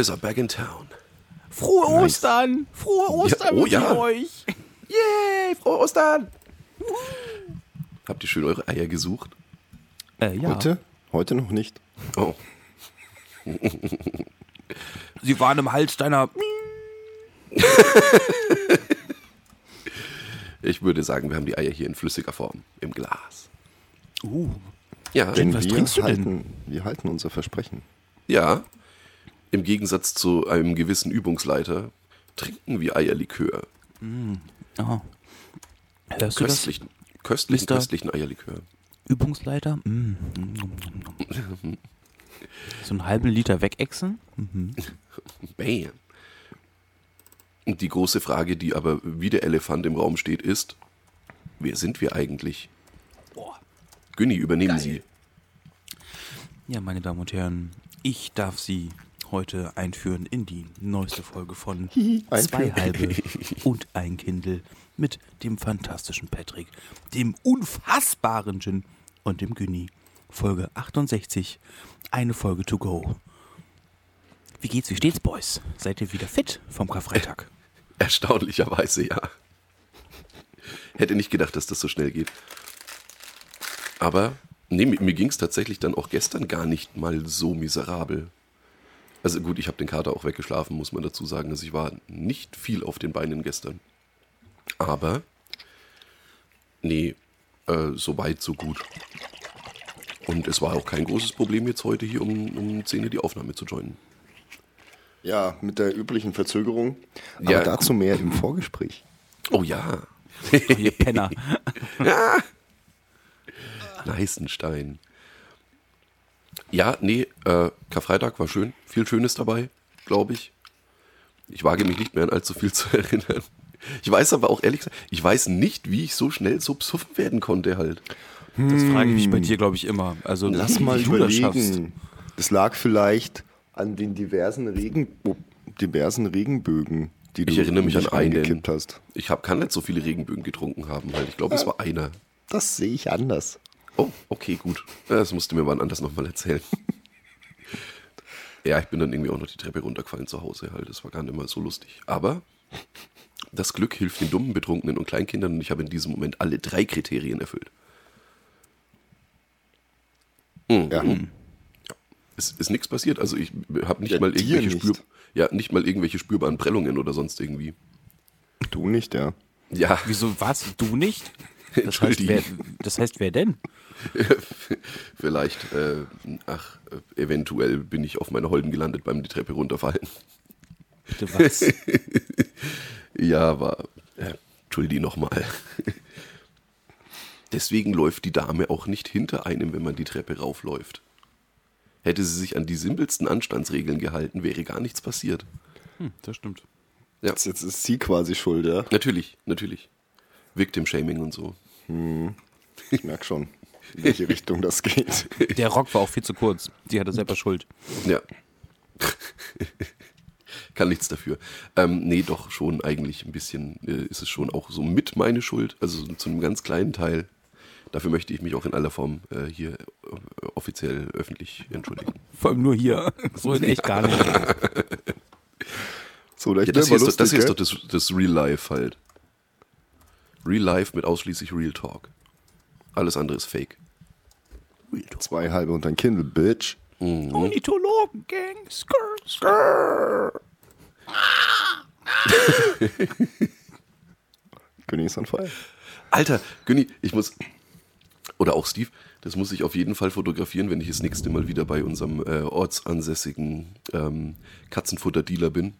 boys are back in town. Frohe Nice. Ostern! Frohe Ostern oh wünsche ich ja. euch! Yay, frohe Ostern! Habt ihr schön eure Eier gesucht? Äh, ja. Heute? Heute noch nicht. Oh, Sie waren im Hals deiner. ich würde sagen, wir haben die Eier hier in flüssiger Form, im Glas. Uh. Ja, Denn was wir trinkst du denn? halten, Wir halten unser Versprechen. ja. Im Gegensatz zu einem gewissen Übungsleiter trinken wir Eierlikör. Aha. Hörst du das? Köstlichen, köstlichen, Mister? köstlichen Eierlikör. Übungsleiter? Mm. Mm, mm, mm. So einen halben Liter wegexen? Mhm. Bam. Und die große Frage, die aber wie der Elefant im Raum steht, ist, wer sind wir eigentlich? Boah. Günni, übernehmen Sie. Ja, meine Damen und Herren, ich darf Sie heute einführen in die neueste Folge von Zwei. Halbe und ein Kindle mit dem fantastischen Patrick, dem unfassbaren Gin und dem Günni. Folge 68, eine Folge to go. Wie geht's, wie steht's, Boys? Seid ihr wieder fit vom Karfreitag? Erstaunlicherweise, ja. Hätte nicht gedacht, dass das so schnell geht. Aber nee, mir, mir ging es tatsächlich dann auch gestern gar nicht mal so miserabel. Also gut, ich habe den Kater auch weggeschlafen, muss man dazu sagen. Also ich war nicht viel auf den Beinen gestern. Aber nee, äh, so weit, so gut. Und es war auch kein großes Problem jetzt heute hier um, um 10 Uhr die Aufnahme zu joinen. Ja, mit der üblichen Verzögerung. Aber Ja. dazu mehr im Vorgespräch. Oh ja, Ihr Penner. Neißenstein. Ja, nee, äh, Karfreitag war schön. Viel Schönes dabei, glaube ich. Ich wage mich nicht mehr an allzu viel zu erinnern. Ich weiß aber auch ehrlich gesagt, ich weiß nicht, wie ich so schnell so besoffen werden konnte halt. Das frage ich mich bei dir, glaube ich, immer. Also, Lass wie mal du das schaffst. überlegen. Das lag vielleicht an den diversen, Regen, oh, diversen Regenbögen, die du Ich erinnere mich an einen. hast. Ich hab, kann nicht so viele Regenbögen getrunken haben halt. Ich glaube, es war einer. Das sehe ich anders. Oh, okay, gut. Das musst du mir wann anders nochmal erzählen. ja, ich bin dann irgendwie auch noch die Treppe runtergefallen zu Hause halt. Das war gar nicht mal so lustig. Aber das Glück hilft den dummen, Betrunkenen und Kleinkindern und ich habe in diesem Moment alle drei Kriterien erfüllt. Ja. Es ist nichts passiert. Also ich habe nicht Ja, mal irgendwelche nicht. Spür, ja, nicht mal irgendwelche spürbaren Prellungen oder sonst irgendwie. Du nicht, ja. Ja, Wieso was? Du nicht? Das heißt, wer, das heißt, wer denn? vielleicht, äh, ach, eventuell bin ich auf meiner Holden gelandet beim die Treppe runterfallen. Bitte was? Ja, war. Äh, Entschuldi nochmal. Deswegen läuft die Dame auch nicht hinter einem, wenn man die Treppe raufläuft. Hätte sie sich an die simpelsten Anstandsregeln gehalten, wäre gar nichts passiert. Hm, das stimmt. Ja, Jetzt, jetzt ist sie quasi schuld, ja. natürlich, natürlich. Victim Shaming und so. Ich merke schon, in welche Richtung das geht. Der Rock war auch viel zu kurz. Die hatte selber Schuld. Ja. Kann nichts dafür. Ähm, nee, doch schon eigentlich ein bisschen äh, ist es schon auch so mit meine Schuld, also so zu einem ganz kleinen Teil. Dafür möchte ich mich auch in aller Form äh, hier äh, offiziell öffentlich entschuldigen. Vor allem nur hier. So in echt gar nicht. So, Ja, das hier aber ist, doch, das hier ist lustig, doch das, das Real Life halt. Real Life mit ausschließlich Real Talk. Alles andere ist Fake. Zwei halbe und ein Kindle, Bitch. Ornithologen-Gang. Skrr, skrr. König ist on fire. Alter, Günni, ich muss. Oder auch Steve, das muss ich auf jeden Fall fotografieren, wenn ich das nächste Mal wieder bei unserem äh, ortsansässigen ähm, Katzenfutter-Dealer bin.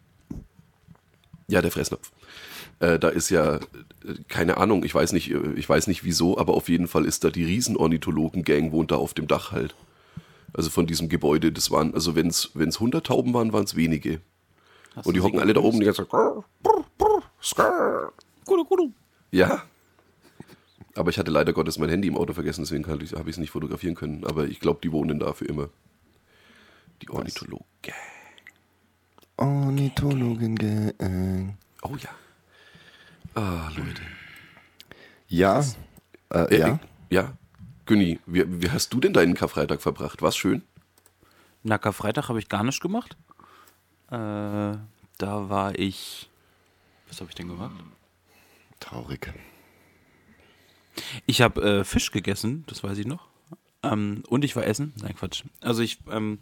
Ja, der Fressnapf. Äh, da ist ja, äh, keine Ahnung, ich weiß nicht, äh, ich weiß nicht wieso, aber auf jeden Fall ist da die Riesenornithologen-Gang wohnt da auf dem Dach halt. Also von diesem Gebäude, das waren, also wenn es 100 Tauben waren, waren es wenige. Und die hocken alle da oben die ganze Zeit. Ja. Aber ich hatte leider Gottes mein Handy im Auto vergessen, deswegen habe ich es nicht fotografieren können. Aber ich glaube, die wohnen da für immer. Die Ornithologen. Ornithologen. Oh ja. Ah, Leute. Ja, äh, Äh, ja. Ja. Günni, wie, wie hast du denn deinen Karfreitag verbracht? War's schön? Na, Karfreitag habe ich gar nicht gemacht. Äh, da war ich. Was habe ich denn gemacht? Traurig. Ich habe äh, Fisch gegessen, das weiß ich noch. Ähm, und ich war essen. Nein, Quatsch. Also ich ähm,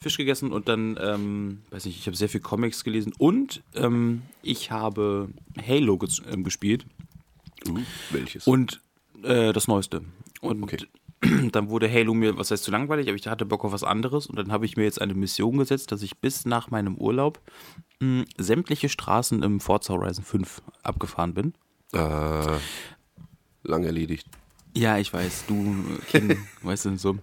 Fisch gegessen und dann, ähm, weiß nicht, ich habe sehr viel Comics gelesen und ähm, ich habe Halo ges ähm, gespielt Uh, welches? und äh, das Neueste. Und Okay. dann wurde Halo mir, was heißt zu langweilig, aber ich hatte Bock auf was anderes und dann habe ich mir jetzt eine Mission gesetzt, dass ich bis nach meinem Urlaub mh, sämtliche Straßen im Forza Horizon 5 abgefahren bin. äh, lang erledigt. Ja, ich weiß, du Kind, weißt du, so.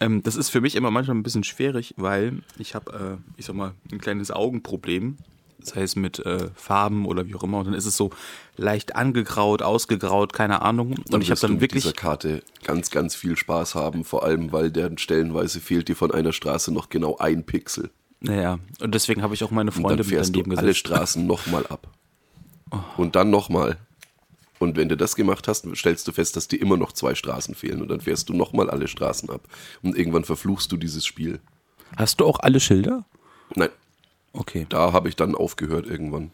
Ähm, das ist für mich immer manchmal ein bisschen schwierig, weil ich habe, äh, ich sag mal, ein kleines Augenproblem. Das heißt mit äh, Farben oder wie auch immer. Und dann ist es so leicht angegraut, ausgegraut, keine Ahnung. Und ich habe du dann mit wirklich. dieser Karte ganz, ganz viel Spaß haben, vor allem, weil deren stellenweise fehlt dir von einer Straße noch genau ein Pixel. Naja, und deswegen habe ich auch meine Und Freunde dann mit fährst du daneben alle gesetzt. Straßen nochmal ab. Oh. Und dann nochmal. Und wenn du das gemacht hast, stellst du fest, dass dir immer noch zwei Straßen fehlen. Und dann fährst du nochmal alle Straßen ab. Und irgendwann verfluchst du dieses Spiel. Hast du auch alle Schilder? Nein, Okay. da habe ich dann aufgehört irgendwann.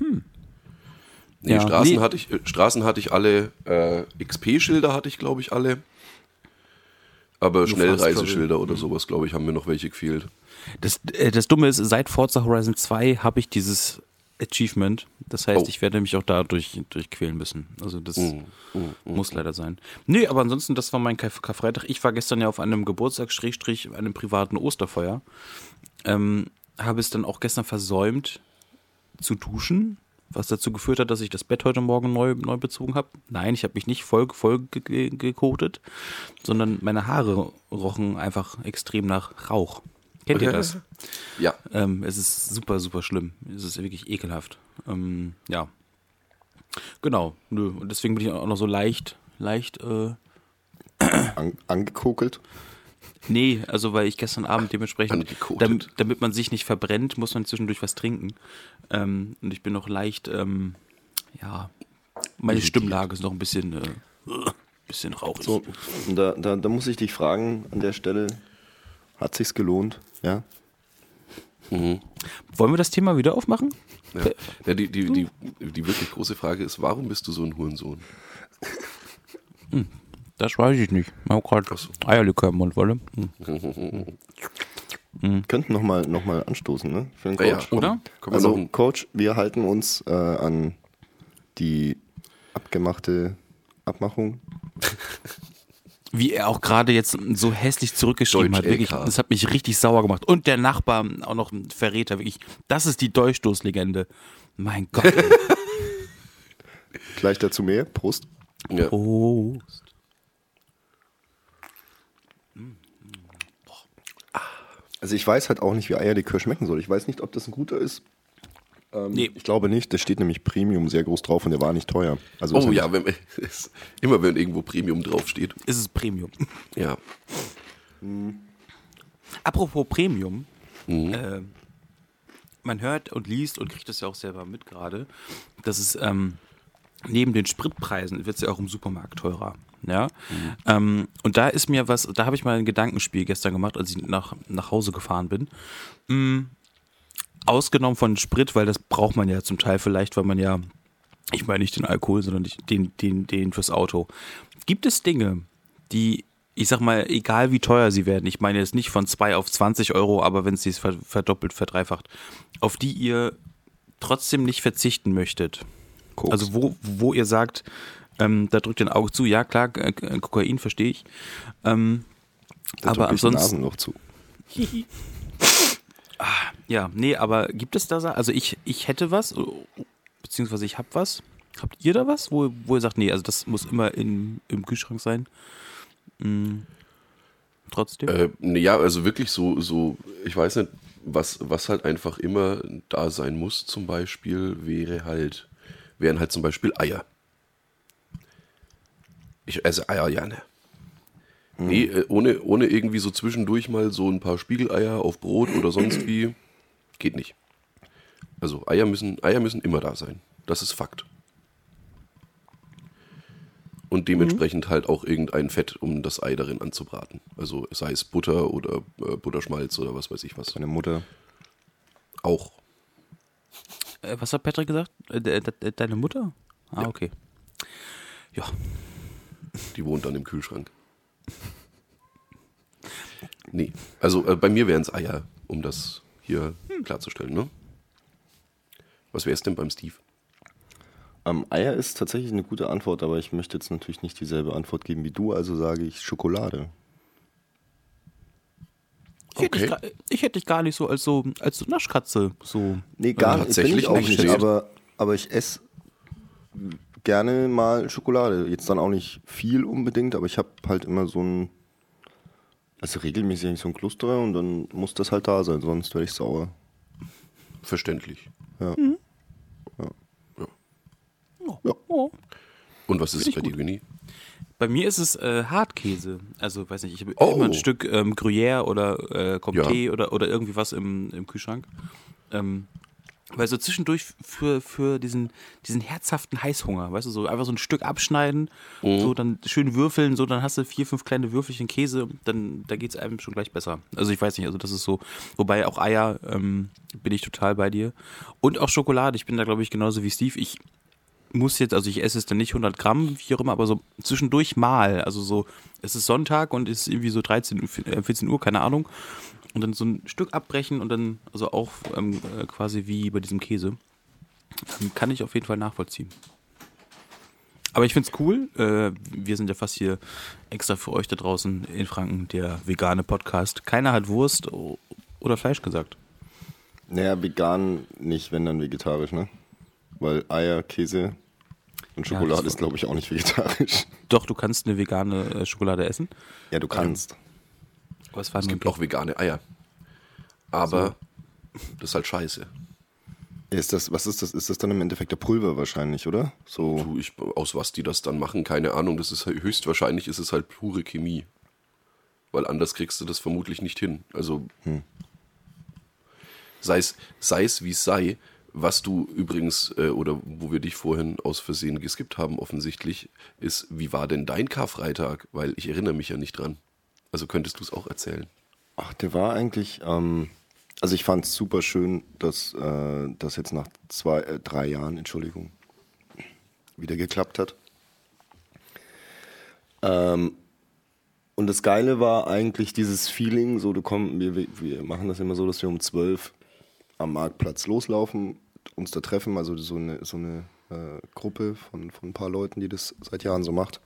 Nee, Ja, Straßen, nee. Hatte ich, äh, Straßen hatte ich alle, äh, XP-Schilder hatte ich, glaube ich, alle. Aber Fast Schnellreiseschilder oder sowas, glaube ich, haben mir noch welche gefehlt. Das, äh, das Dumme ist, seit Forza Horizon 2 habe ich dieses Achievement. Das heißt, Oh. ich werde mich auch da durch, durchquälen müssen. Also das Mm, muss leider sein. Nee, aber ansonsten, das war mein Kar Karfreitag. Ich war gestern ja auf einem Geburtstag, Schrägstrich, einem privaten Osterfeuer. Ähm, habe es dann auch gestern versäumt zu duschen, was dazu geführt hat, dass ich das Bett heute Morgen neu, neu bezogen habe. Nein, ich habe mich nicht voll, voll ge ge gekotet, sondern meine Haare rochen einfach extrem nach Rauch. Kennt ihr das? Ja, Ähm, es ist super, super schlimm. Es ist wirklich ekelhaft. Ähm, ja. Genau, nö. Und deswegen bin ich auch noch so leicht, leicht, äh, An, angekokelt. nee, also weil ich gestern Abend dementsprechend, damit, damit man sich nicht verbrennt, muss man zwischendurch was trinken. Ähm, und ich bin noch leicht, ähm, ja, meine Stimmlage ist noch ein bisschen, äh, bisschen rauchig. So, und da, da, da muss ich dich fragen an der Stelle, hat sich's gelohnt? Ja. Wollen wir das Thema wieder aufmachen? ja. ja die, die, die, die wirklich große Frage ist, warum bist du so ein Hurensohn? Das weiß ich nicht. Ich habe gerade Eierlikör im Mund, wolle. Hm. Könnten nochmal noch mal anstoßen, ne? Für den Ja, ja, Coach. komm. Oder? Also, Coach, wir halten uns äh, an die abgemachte Abmachung. Wie er auch gerade jetzt so hässlich zurückgeschrieben Deutsch hat. Wirklich, LK. das hat mich richtig sauer gemacht. Und der Nachbar, auch noch ein Verräter, wirklich. Das ist die Dolchstoßlegende. Mein Gott. Gleich dazu mehr. Prost. ja. Prost. Also ich weiß halt auch nicht, wie Eierlikör schmecken soll. Ich weiß nicht, ob das ein guter ist. Ähm, Nee. Ich glaube nicht. Da steht nämlich Premium sehr groß drauf und der war nicht teuer. Also Oh ist ja, wenn, es- immer wenn irgendwo Premium draufsteht. Ist es Premium. Ja. Apropos Premium. Mhm. Äh, man hört und liest und kriegt das ja auch selber mit gerade, dass es ähm, neben den Spritpreisen wird es ja auch im Supermarkt teurer. Ja? Ähm, und da ist mir was, da habe ich mal ein Gedankenspiel gestern gemacht, als ich nach, nach Hause gefahren bin. Mm, ausgenommen von Sprit, weil das braucht man ja zum Teil vielleicht, weil man ja, ich meine nicht den Alkohol, sondern den, den, den fürs Auto. Gibt es Dinge, die, ich sag mal, egal wie teuer sie werden, ich meine jetzt nicht von 2 auf 20 Euro, aber wenn es sich ver- verdoppelt, verdreifacht, auf die ihr trotzdem nicht verzichten möchtet? Koks. Also wo, wo ihr sagt, ähm, da drückt ihr ein Auge zu, ja klar, äh, Kokain verstehe ich. Ähm, aber ansonsten, Nasenloch zu. ja, nee, aber gibt es da, also ich, ich hätte was, oh, beziehungsweise ich hab was. Habt ihr da was, wo, wo ihr sagt, nee, also das muss immer in, im Kühlschrank sein? Mm, trotzdem? Äh, ne, ja, also wirklich so, so, ich weiß nicht, was, was halt einfach immer da sein muss, zum Beispiel, wäre halt, wären halt zum Beispiel Eier. Ich esse Eier gerne. Nee, äh, ohne, ohne irgendwie so zwischendurch mal so ein paar Spiegeleier auf Brot oder sonst wie, geht nicht. Also Eier müssen, Eier müssen immer da sein. Das ist Fakt. und dementsprechend halt auch irgendein Fett, um das Ei darin anzubraten. Also sei es Butter oder äh, Butterschmalz oder was weiß ich was. Meine Mutter. Auch. Äh, was hat Patrick gesagt? Äh, de- de- deine Mutter? Ah, Ja. okay. Ja, Die wohnt dann im Kühlschrank. Nee, also äh, bei mir wären es Eier, um das hier klarzustellen, ne? Was wäre es denn beim Steve? Ähm, Eier ist tatsächlich eine gute Antwort, aber ich möchte jetzt natürlich nicht dieselbe Antwort geben wie du, also sage ich Schokolade. ich, hätte dich, Okay. gar- ich hätte dich gar nicht so als so als so Naschkatze so. Nee, gar Ja, nicht. Bin ich tatsächlich auch nicht. nicht, aber, aber ich esse gerne mal Schokolade. Jetzt dann auch nicht viel unbedingt, aber ich habe halt immer so ein, also regelmäßig eigentlich so ein Cluster und dann muss das halt da sein, sonst werde ich sauer. Verständlich. Ja. Ja. Oh. Und was ist es bei dir. Günni? Bei mir ist es äh, Hartkäse. Also weiß nicht, ich habe Oh. immer ein Stück ähm, Gruyère oder äh, Comté Ja. oder, oder irgendwie was im, im Kühlschrank. Ähm, weil so zwischendurch für, für diesen, diesen herzhaften Heißhunger, weißt du, so einfach so ein Stück abschneiden, so dann schön würfeln, so dann hast du vier, fünf kleine Würfelchen Käse, dann da geht es einem schon gleich besser. Also ich weiß nicht, also das ist so, wobei auch Eier ähm, bin ich total bei dir. Und auch Schokolade, ich bin da glaube ich genauso wie Steve. Ich muss jetzt, also ich esse es dann nicht 100 Gramm, wie auch immer, aber so zwischendurch mal. Also so, es ist Sonntag und es ist irgendwie so 13, Uhr, äh, 14 Uhr, keine Ahnung. Und dann so ein Stück abbrechen und dann, also auch ähm, äh, quasi wie bei diesem Käse. Ähm, kann ich auf jeden Fall nachvollziehen. Aber ich finde es cool. Äh, wir sind ja fast hier extra für euch da draußen in Franken, der vegane Podcast. Keiner hat Wurst oder Fleisch gesagt. Naja, vegan nicht, wenn dann vegetarisch, ne? Weil Eier, Käse und Ja, Schokolade das ist, glaube ich, auch nicht vegetarisch. Doch, du kannst eine vegane äh, Schokolade essen. Ja, du kannst. Es war Es nur gibt auch vegane Eier. Aber das ist halt scheiße. Ist das, was ist das? Ist das dann im Endeffekt der Pulver wahrscheinlich, oder? So. Du, ich, aus was die das dann machen, keine Ahnung. Das ist halt- höchstwahrscheinlich ist es halt pure Chemie. Weil anders kriegst du das vermutlich nicht hin. Also sei es, sei es wie es sei, was du übrigens, äh, oder wo wir dich vorhin aus Versehen geskippt haben, offensichtlich, ist, wie war denn dein Karfreitag? Weil ich erinnere mich ja nicht dran. Also könntest du es auch erzählen. Ach, der war eigentlich, ähm, also ich fand es super schön, dass äh, das jetzt nach zwei, äh, drei Jahren, Entschuldigung, wieder geklappt hat. Ähm, und das Geile war eigentlich dieses Feeling, so du komm, wir, wir- wir machen das immer so, dass wir um zwölf am Marktplatz loslaufen, uns da treffen, also so eine, so eine äh, Gruppe von, von ein paar Leuten, die das seit Jahren so macht.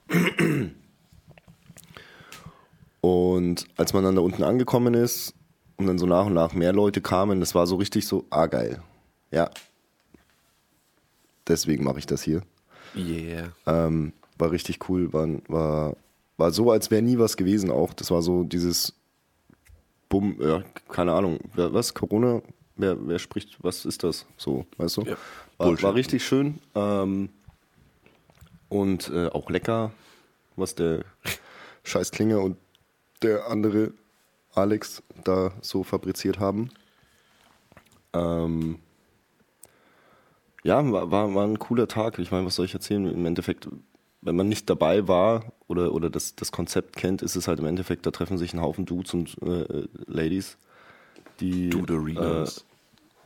Und als man dann da unten angekommen ist und dann so nach und nach mehr Leute kamen, das war so richtig so, ah geil. Ja. Deswegen mache ich das hier. Yeah. Ähm, war richtig cool, war, war, war so, als wäre nie was gewesen auch. Das war so dieses Bumm, ja, keine Ahnung, was, Corona? Wer, wer spricht, was ist das? So, weißt du? Ja, war, war richtig schön. Ähm, und äh, auch lecker, was der Scheiß Klinge und der andere Alex da so fabriziert haben. Ähm, ja, war, war, war ein cooler Tag. Ich meine, was soll ich erzählen? Im Endeffekt, wenn man nicht dabei war oder, oder das, das Konzept kennt, ist es halt im Endeffekt, da treffen sich ein Haufen Dudes und äh, Ladies, die äh,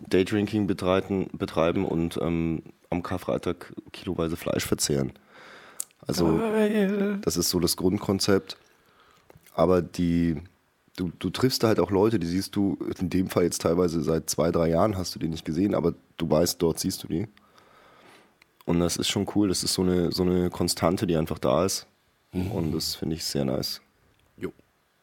Daydrinking betreiben, betreiben und ähm, am Karfreitag kiloweise Fleisch verzehren. Also das ist so das Grundkonzept. Aber die, du, du triffst da halt auch Leute, die siehst du, in dem Fall jetzt teilweise seit zwei, drei Jahren hast du die nicht gesehen, aber du weißt, dort siehst du die. Und das ist schon cool, das ist so eine, so eine Konstante, die einfach da ist. Und das finde ich sehr nice. Jo.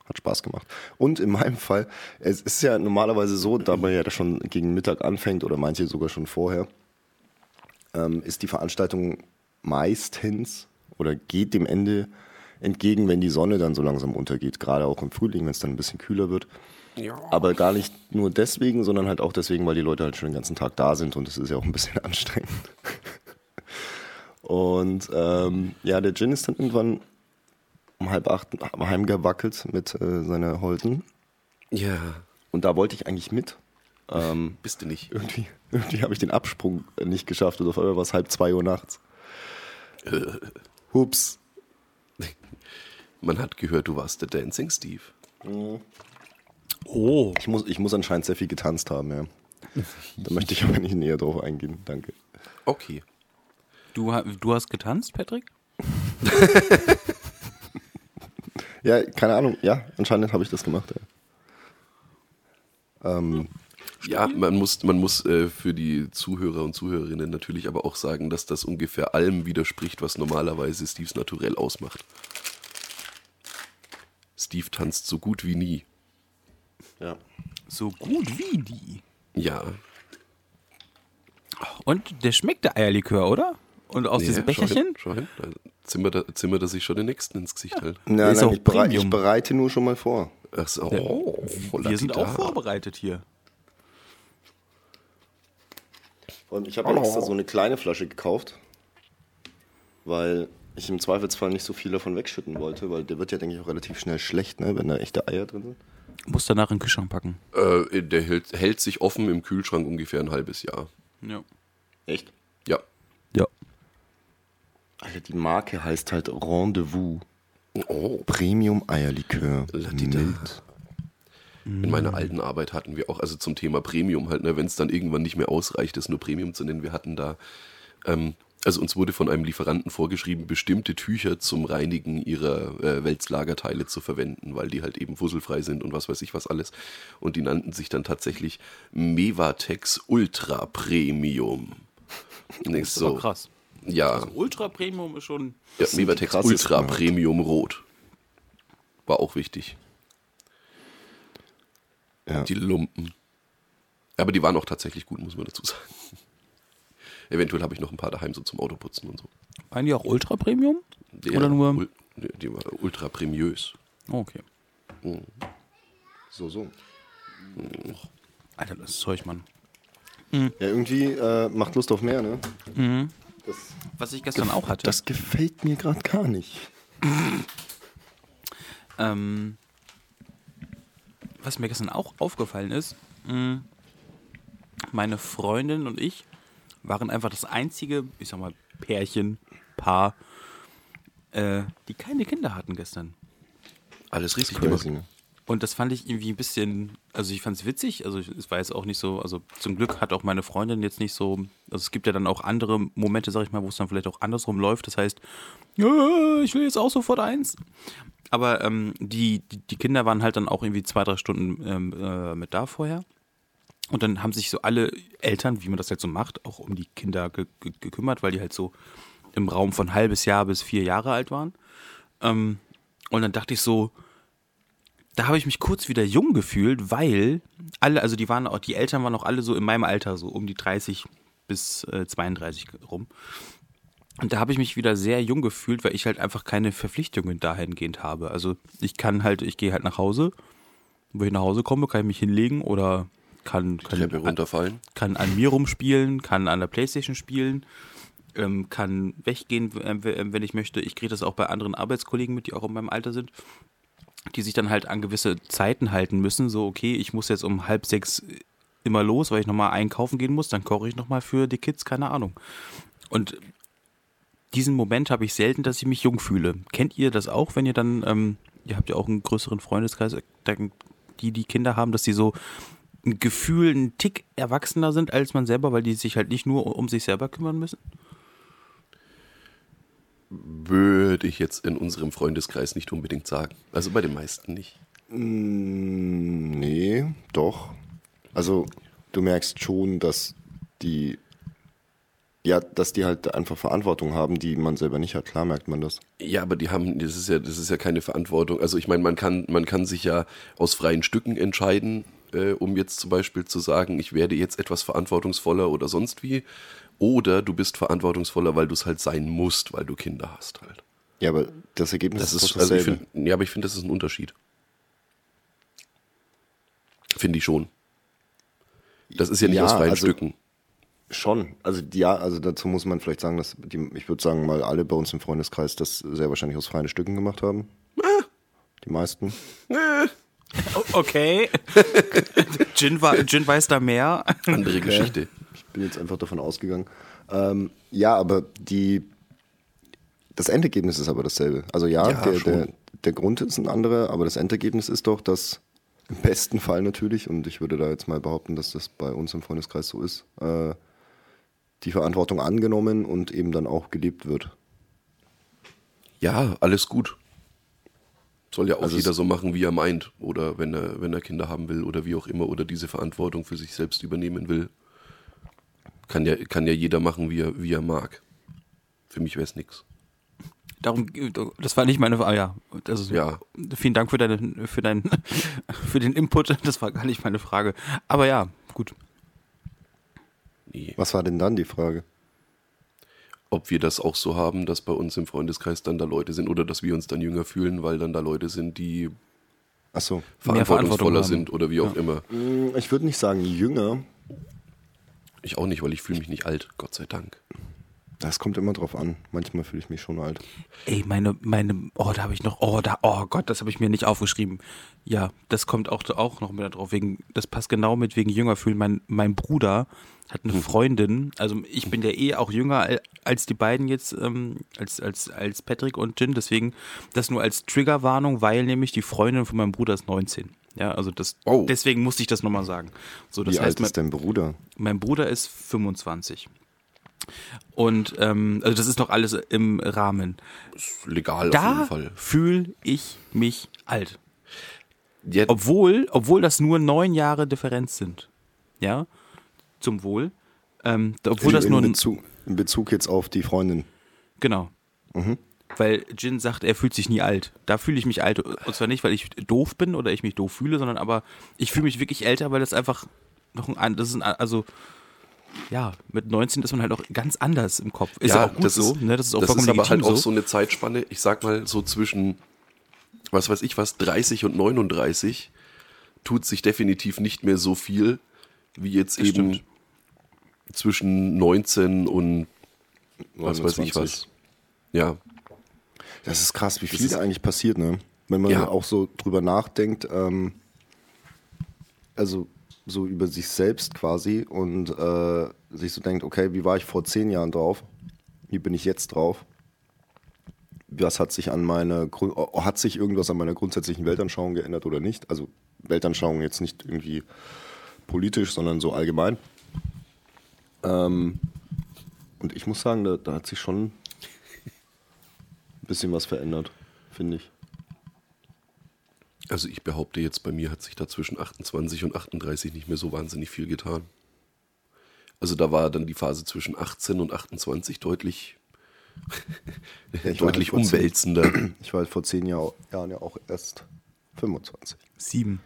Hat Spaß gemacht. Und in meinem Fall, es ist ja normalerweise so, da man ja schon gegen Mittag anfängt oder manche sogar schon vorher, ähm, ist die Veranstaltung meistens oder geht dem Ende entgegen, wenn die Sonne dann so langsam untergeht. Gerade auch im Frühling, wenn es dann ein bisschen kühler wird. Ja. Aber gar nicht nur deswegen, sondern halt auch deswegen, weil die Leute halt schon den ganzen Tag da sind und es ist ja auch ein bisschen anstrengend. Und ähm, ja, der Gin ist dann irgendwann um halb acht heimgewackelt mit äh, seiner Holden. Ja, Und da wollte ich eigentlich mit. Ähm, bist du nicht. irgendwie irgendwie habe ich den Absprung nicht geschafft und auf einmal war es halb zwei Uhr nachts. Hups. Man hat gehört, du warst der Dancing Steve. Oh. Ich muss, ich muss anscheinend sehr viel getanzt haben, ja. Da möchte ich aber nicht näher drauf eingehen. Danke. Okay. Du, du hast getanzt, Patrick? Ja, keine Ahnung. Ja, anscheinend habe ich das gemacht, ja. Ähm, Ja, man muss, man muss äh, für die Zuhörer und Zuhörerinnen natürlich aber auch sagen, dass das ungefähr allem widerspricht, was normalerweise Steves Naturell ausmacht. Steve tanzt so gut wie nie. ja. So gut wie die. Ja. Und der schmeckt der Eierlikör, oder? Und aus diesem Ja, schau Becherchen? hin, Schau hin. Da zimmert er, zimmert er sich schon den nächsten ins Gesicht halt. Nein, nein, auch ich, berei ich bereite nur schon mal vor. Ach so, oh, Wir sind auch vorbereitet hier. Vor allem, ich habe extra so eine kleine Flasche gekauft, weil ich im Zweifelsfall nicht so viel davon wegschütten wollte, weil der wird ja, denke ich, auch relativ schnell schlecht, ne, wenn da echte Eier drin sind. Muss danach in den Kühlschrank packen. Äh, der hält, hält sich offen im Kühlschrank ungefähr ein halbes Jahr. Ja. Echt? Ja. Ja. Alter, die Marke heißt halt Rendezvous. Oh. Premium Eierlikör. Latida. Mild. In meiner alten Arbeit hatten wir auch, also zum Thema Premium halt, ne, wenn es dann irgendwann nicht mehr ausreicht, es nur Premium zu nennen, wir hatten da, ähm, also uns wurde von einem Lieferanten vorgeschrieben, bestimmte Tücher zum Reinigen ihrer äh, Wälzlagerteile zu verwenden, weil die halt eben fusselfrei sind und was weiß ich was alles. Und die nannten sich dann tatsächlich Mevatex Ultra Premium. Das ist aber so. krass. Ja, Also Ultra Premium ist schon. ja Mevatex Ultra. Premium Rot. War auch wichtig. Ja. Die Lumpen. Aber die waren auch tatsächlich gut, muss man dazu sagen. Eventuell habe ich noch ein paar daheim so zum Autoputzen und so. Waren die auch Ultra Premium? Die, Oder nur- Ul die war ultra premiös. Oh, okay. So, so. Alter, das Zeug, Mann. Ja, irgendwie äh, macht Lust auf mehr, ne? Das, Was ich gestern auch hatte. das gefällt mir gerade gar nicht. Ähm, was mir gestern auch aufgefallen ist, mh, meine Freundin und ich waren einfach das einzige, ich sag mal, Pärchen, Paar, äh, die keine Kinder hatten gestern. Alles richtig gemacht. Crazy, ne? Und das fand ich irgendwie ein bisschen, also ich fand es witzig, also es war jetzt auch nicht so, also zum Glück hat auch meine Freundin jetzt nicht so, also es gibt ja dann auch andere Momente, sag ich mal, wo es dann vielleicht auch andersrum läuft, das heißt, ich will jetzt auch sofort eins. Aber ähm, die, die, die Kinder waren halt dann auch irgendwie zwei, drei Stunden ähm, äh, mit da vorher. Und dann haben sich so alle Eltern, wie man das halt so macht, auch um die Kinder ge ge gekümmert, weil die halt so im Raum von halbes Jahr bis vier Jahre alt waren. Ähm, und dann dachte ich so, da habe ich mich kurz wieder jung gefühlt, weil alle, also die waren auch, die Eltern waren auch alle so in meinem Alter, so um die 30 bis äh, 32 rum. Und da habe ich mich wieder sehr jung gefühlt, weil ich halt einfach keine Verpflichtungen dahingehend habe. Also ich kann halt, ich gehe halt nach Hause, wo ich nach Hause komme, kann ich mich hinlegen oder kann, kann, runterfallen. kann an mir rumspielen, kann an der Playstation spielen, ähm, kann weggehen, äh, wenn ich möchte. Ich kriege das auch bei anderen Arbeitskollegen mit, die auch in meinem Alter sind, die sich dann halt an gewisse Zeiten halten müssen. So, okay, ich muss jetzt um halb sechs immer los, weil ich nochmal einkaufen gehen muss, dann koche ich nochmal für die Kids, keine Ahnung. Und diesen Moment habe ich selten, dass ich mich jung fühle. Kennt ihr das auch, wenn ihr dann, ähm, ihr habt ja auch einen größeren Freundeskreis, die die Kinder haben, dass die so ein Gefühl, ein Tick erwachsener sind als man selber, weil die sich halt nicht nur um sich selber kümmern müssen? Würde ich jetzt in unserem Freundeskreis nicht unbedingt sagen. Also bei den meisten nicht. Mm, Nee, doch. Also du merkst schon, dass die ja, dass die halt einfach Verantwortung haben, die man selber nicht hat. Klar merkt man das. Ja, aber die haben, das ist ja, das ist ja keine Verantwortung. Also ich meine, man kann, man kann sich ja aus freien Stücken entscheiden, äh, um jetzt zum Beispiel zu sagen, ich werde jetzt etwas verantwortungsvoller oder sonst wie. Oder du bist verantwortungsvoller, weil du es halt sein musst, weil du Kinder hast halt. Ja, aber das Ergebnis Das ist, ist, also find, ja, aber ich finde, das ist ein Unterschied. Finde ich schon. Das ist ja nicht Ja, aus freien also- Stücken. Schon. Also ja, also dazu muss man vielleicht sagen, dass die, ich würde sagen, mal alle bei uns im Freundeskreis das sehr wahrscheinlich aus freien Stücken gemacht haben. Die meisten. Okay. Jin, war, Jin weiß da mehr. Andere Geschichte. Bin jetzt einfach davon ausgegangen. Ähm, ja, aber die, Das Endergebnis ist aber dasselbe. Also ja, Ja, der, der, der Grund ist ein anderer, aber das Endergebnis ist doch, dass im besten Fall natürlich, und ich würde da jetzt mal behaupten, dass das bei uns im Freundeskreis so ist, äh, die Verantwortung angenommen und eben dann auch gelebt wird. Ja, alles gut. Soll ja auch Also jeder so machen, wie er meint. Oder wenn er, wenn er Kinder haben will oder wie auch immer. Oder diese Verantwortung für sich selbst übernehmen will. Kann ja, kann ja jeder machen, wie er, wie er mag. Für mich wäre es nix. Darum, das war nicht meine Frage. Ja, also, Ja. Vielen Dank für, deine, für, deinen, für den Input. Das war gar nicht meine Frage. Aber ja, gut. Nee. Was war denn dann die Frage? Ob wir das auch so haben, dass bei uns im Freundeskreis dann da Leute sind oder dass wir uns dann jünger fühlen, weil dann da Leute sind, die. Mehr Verantwortung verantwortungsvoller haben. sind oder wie auch immer. Ich würde nicht sagen jünger. Ich auch nicht, weil ich fühle mich nicht alt, Gott sei Dank. Das kommt immer drauf an. Manchmal fühle ich mich schon alt. Ey, meine, meine, oh, da habe ich noch, oh, da, oh Gott, das habe ich mir nicht aufgeschrieben. Ja, das kommt auch, auch noch mit drauf, wegen, das passt genau mit wegen jünger fühlen. Mein, mein Bruder hat eine Freundin, also ich bin ja eh auch jünger al- als die beiden jetzt, ähm, als, als, als Patrick und Jin, deswegen das nur als Triggerwarnung, weil nämlich die Freundin von meinem Bruder ist 19. Ja, also das, Oh. deswegen musste ich das nochmal sagen. So, das Wie heißt, alt mein, ist dein Bruder? mein Bruder ist 25. Und ähm, also das ist noch alles im Rahmen. Ist legal auf Da jeden Fall. fühle ich mich alt. Ja, Obwohl, obwohl das nur neun Jahre Differenz sind. Ja, zum Wohl. Ähm, obwohl das in, nur, Bezug, in Bezug jetzt auf die Freundin. genau. Weil Jin sagt, er fühlt sich nie alt. Da fühle ich mich alt. Und zwar nicht, weil ich doof bin oder ich mich doof fühle, sondern aber ich fühle mich wirklich älter, weil das einfach noch ein, das ist ein, also, ja, mit 19 ist man halt auch ganz anders im Kopf. Ist ja, auch gut das so, ist, ne? Das ist auch das ist aber halt auch so. so eine Zeitspanne, ich sag mal so zwischen, was weiß ich was, 30 und 39 tut sich definitiv nicht mehr so viel, wie jetzt Das eben stimmt. zwischen 19 und was weiß ich 29. was. Ja, Das ist krass, wie viel ist- da eigentlich passiert, ne? Wenn man Ja. auch so drüber nachdenkt, ähm, also so über sich selbst quasi und äh, sich so denkt, okay, wie war ich vor zehn Jahren drauf? Wie bin ich jetzt drauf? Was hat sich an oh, hat sich irgendwas an meiner grundsätzlichen Weltanschauung geändert oder nicht? Also Weltanschauung jetzt nicht irgendwie politisch, sondern so allgemein. Ähm, und ich muss sagen, da, da hat sich schon bisschen was verändert, finde ich. also ich behaupte jetzt, bei mir hat sich da zwischen 28 und 38 nicht mehr so wahnsinnig viel getan. Also da war dann die Phase zwischen 18 und 28 deutlich, Ja, ich war deutlich halt vor zehn- umwälzender. Ich war halt vor zehn Jahr, Jahren ja auch erst 25. Sieben.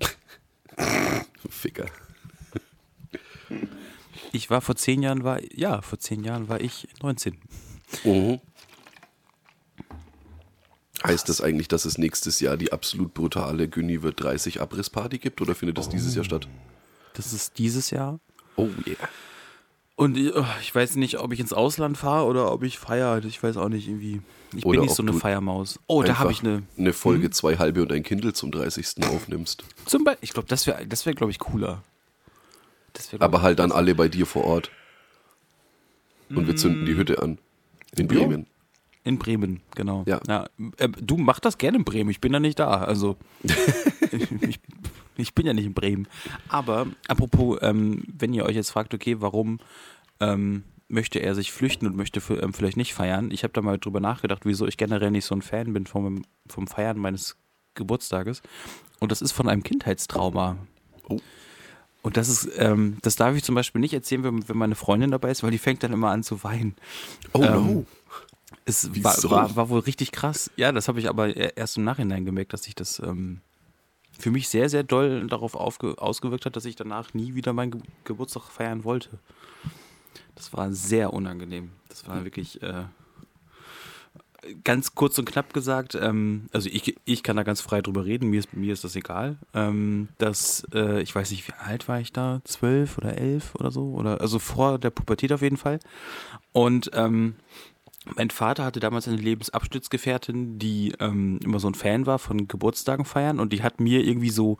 Ficker. Ich war vor zehn Jahren, war, ja, vor zehn Jahren war ich 19. Mhm. Heißt das eigentlich, dass es nächstes Jahr die absolut brutale Günni wird 30 Abrissparty gibt oder findet das dieses Jahr statt? Das ist dieses Jahr. Oh yeah. Und äh, ich weiß nicht, ob ich ins Ausland fahre oder ob ich feiere. Ich weiß auch nicht irgendwie. Ich Oder bin nicht so eine Feiermaus. Oh, da habe ich eine. eine Folge zwei halbe und ein Kindle zum 30. aufnimmst. Zum Beispiel, ich glaube, das wäre, das wäre, glaube ich, cooler. Das wär, glaub Aber halt dann alle bei dir vor Ort. Und wir zünden die Hütte an. In Ja. Bremen. In Bremen, genau. Ja. äh, du mach das gerne in Bremen. Ich bin da nicht da. Also ich, ich bin ja nicht in Bremen. Aber apropos, ähm, wenn ihr euch jetzt fragt, okay, warum ähm, möchte er sich flüchten und möchte für, ähm, vielleicht nicht feiern? Ich habe da mal drüber nachgedacht, wieso ich generell nicht so ein Fan bin vom, vom Feiern meines Geburtstages. Und das ist von einem Kindheitstrauma. Oh. Und das ist, ähm, das darf ich zum Beispiel nicht erzählen, wenn, wenn meine Freundin dabei ist, weil die fängt dann immer an zu weinen. Oh Ähm, no. Es war, war, war wohl richtig krass. Ja, das habe ich aber e- erst im Nachhinein gemerkt, dass sich das ähm, für mich sehr, sehr doll darauf ausgewirkt hat, dass ich danach nie wieder meinen Ge Geburtstag feiern wollte. Das war sehr unangenehm. Das war wirklich äh, ganz kurz und knapp gesagt. Ähm, also ich, ich kann da ganz frei drüber reden, mir ist, mir ist das egal. Ähm, dass, äh, ich weiß nicht, wie alt war ich da? Zwölf oder elf oder so? Oder, also vor der Pubertät auf jeden Fall. Und ähm, mein Vater hatte damals eine Lebensabschnittsgefährtin, die ähm, immer so ein Fan war von Geburtstagen feiern und die hat mir irgendwie so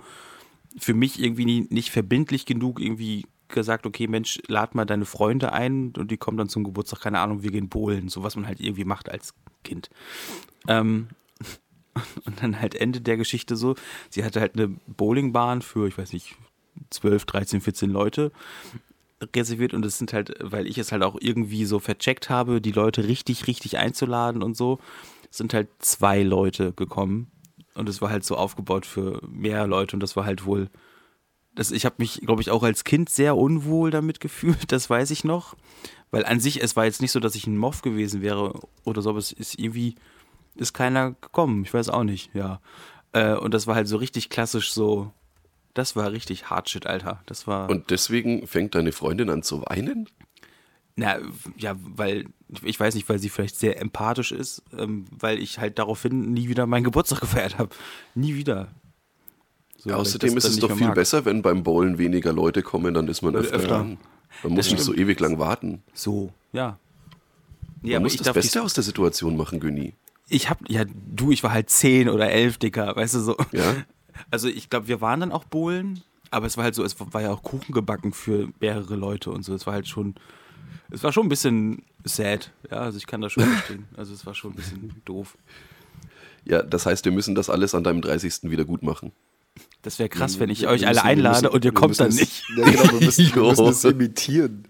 für mich irgendwie nicht verbindlich genug irgendwie gesagt, okay, Mensch, lad mal deine Freunde ein und die kommen dann zum Geburtstag, keine Ahnung, wir gehen bowlen, so was man halt irgendwie macht als Kind. Ähm, und dann halt Ende der Geschichte so, sie hatte halt eine Bowlingbahn für, ich weiß nicht, 12, 13, 14 Leute reserviert und es sind halt, weil ich es halt auch irgendwie so vercheckt habe, die Leute richtig, richtig einzuladen und so, sind halt zwei Leute gekommen. Und es war halt so aufgebaut für mehr Leute und das war halt wohl, das, ich habe mich, glaube ich, auch als Kind sehr unwohl damit gefühlt, das weiß ich noch, weil an sich, es war jetzt nicht so, dass ich ein Moff gewesen wäre oder so, aber es ist irgendwie, ist keiner gekommen, ich weiß auch nicht, ja. Äh, und das war halt so richtig klassisch so, das war richtig Hardshit, Alter. Das war. Und deswegen fängt deine Freundin an zu weinen? Na, ja, weil, ich weiß nicht, weil sie vielleicht sehr empathisch ist, ähm, weil ich halt daraufhin nie wieder meinen Geburtstag gefeiert habe. Nie wieder. So, Ja, außerdem ist es doch viel mag. besser, wenn beim Bowlen weniger Leute kommen, dann ist man öfter, öfter. dran. Man muss nicht so ewig lang warten. So, ja. Man aber muss das Beste aus der Situation machen, Günni. Ich hab, ja, du, ich war halt zehn oder elf, Dicker, weißt du so. Ja? Also ich glaube, wir waren dann auch Bohlen, aber es war halt so, es war ja auch Kuchen gebacken für mehrere Leute und so. Es war halt schon, es war schon ein bisschen sad, ja, also ich kann das schon verstehen. Also es war schon ein bisschen doof. Ja, das heißt, wir müssen das alles an deinem 30. wieder gut machen. Das wäre krass, wenn ich Wir euch müssen- alle einlade müssen- und ihr kommt dann es- nicht. Ja, genau, wir müssen, wir müssen es imitieren.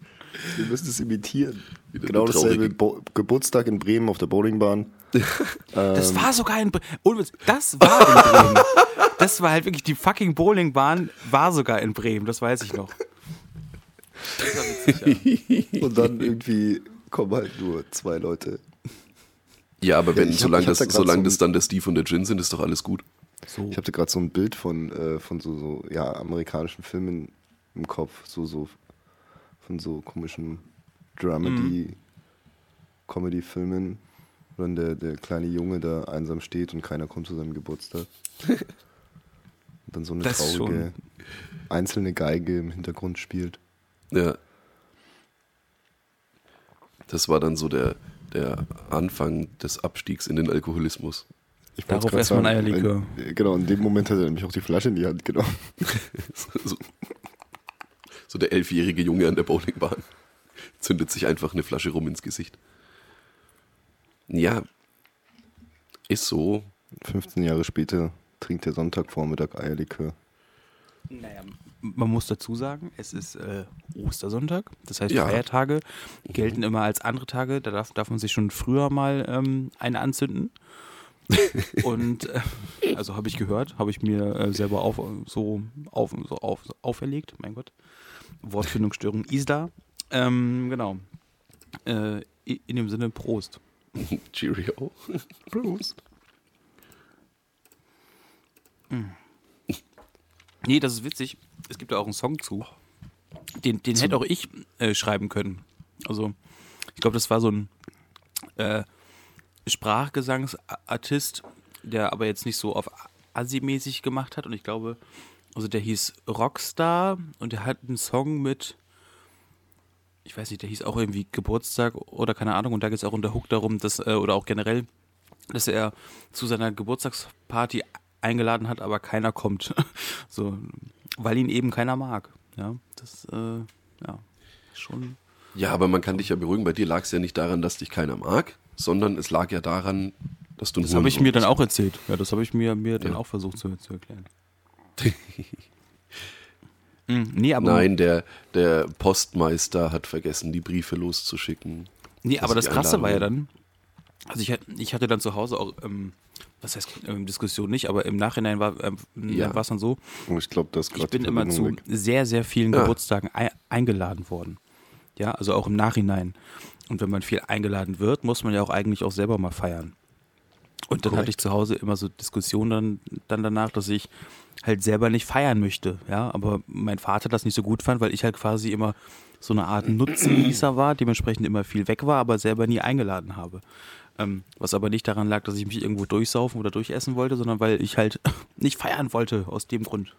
Wir müssen es imitieren. Wieder genau dasselbe. Bo Geburtstag in Bremen auf der Bowlingbahn. Das war sogar in Bremen. Das war in Bremen. Das war halt wirklich, die fucking Bowlingbahn war sogar in Bremen, das weiß ich noch. Witzig, ja. Und dann irgendwie kommen halt nur zwei Leute. Ja, aber wenn, ich hab- solange, das, da solange so das dann der Steve und der Jin sind, ist doch alles gut. So. Ich hatte gerade so ein Bild von, äh, von so, so ja, amerikanischen Filmen im Kopf. So, so von so komischen Dramedy, Comedy-Filmen. wo dann der, der kleine Junge da einsam steht und keiner kommt zu seinem Geburtstag. Und dann so eine Das traurige einzelne Geige im Hintergrund spielt. Ja. Das war dann so der, der Anfang des Abstiegs in den Alkoholismus. Ich Darauf erstmal ein Eierlikör. Genau, in dem Moment hat er nämlich auch die Flasche in die Hand genommen. so, so der elfjährige Junge an der Bowlingbahn zündet sich einfach eine Flasche rum ins Gesicht. Ja, ist so. 15 Jahre später trinkt er Sonntagvormittag Eierlikör. Naja, man muss dazu sagen, es ist äh, Ostersonntag. Das heißt, Ja. Feiertage gelten immer als andere Tage. Da darf, darf man sich schon früher mal ähm, eine anzünden. Und äh, also habe ich gehört, habe ich mir äh, selber auf, so, auf, so auf, so auferlegt. Mein Gott. Wortfindungsstörung Isla. Ähm, genau. Äh, in dem Sinne Prost. Cheerio. Prost. Nee, das ist witzig. Es gibt da auch einen Song zu. Den, den hätte auch ich äh, schreiben können. Also, ich glaube, das war so ein äh, Sprachgesangsartist, der aber jetzt nicht so auf Assi-mäßig gemacht hat. Und ich glaube, also der hieß Rockstar und der hat einen Song mit, ich weiß nicht, der hieß auch irgendwie Geburtstag oder keine Ahnung. Und da geht es auch unter Hook darum, dass, äh, oder auch generell, dass er zu seiner Geburtstagsparty eingeladen hat, aber keiner kommt. so, weil ihn eben keiner mag. Ja, das, äh, ja, schon. Ja, aber man kann dich ja beruhigen. Bei dir lag es ja nicht daran, dass dich keiner mag, sondern es lag ja daran, dass du Das habe ich mir dann auch erzählt. Ja, das habe ich mir, mir dann Ja. auch versucht zu, zu erklären. Mm, nee, Nein, der, der Postmeister hat vergessen, die Briefe loszuschicken. nee, aber das Krasse war ja dann, also ich, hatte- ich hatte dann zu Hause auch, ähm, was heißt ähm, Diskussion nicht, aber im Nachhinein war ähm, Ja. es dann so, ich glaube, das ich bin immer zu sehr, sehr vielen Ja. Geburtstagen ei eingeladen worden. Ja, also auch im Nachhinein. Und wenn man viel eingeladen wird, muss man ja auch eigentlich auch selber mal feiern. Und dann Korrekt. hatte ich zu Hause immer so Diskussionen dann, dann danach, dass ich halt selber nicht feiern möchte. Ja, aber mein Vater das nicht so gut fand, weil ich halt quasi immer so eine Art Nutznießer war, dementsprechend immer viel weg war, aber selber nie eingeladen habe. Ähm, was aber nicht daran lag, dass ich mich irgendwo durchsaufen oder durchessen wollte, sondern weil ich halt nicht feiern wollte, aus dem Grund.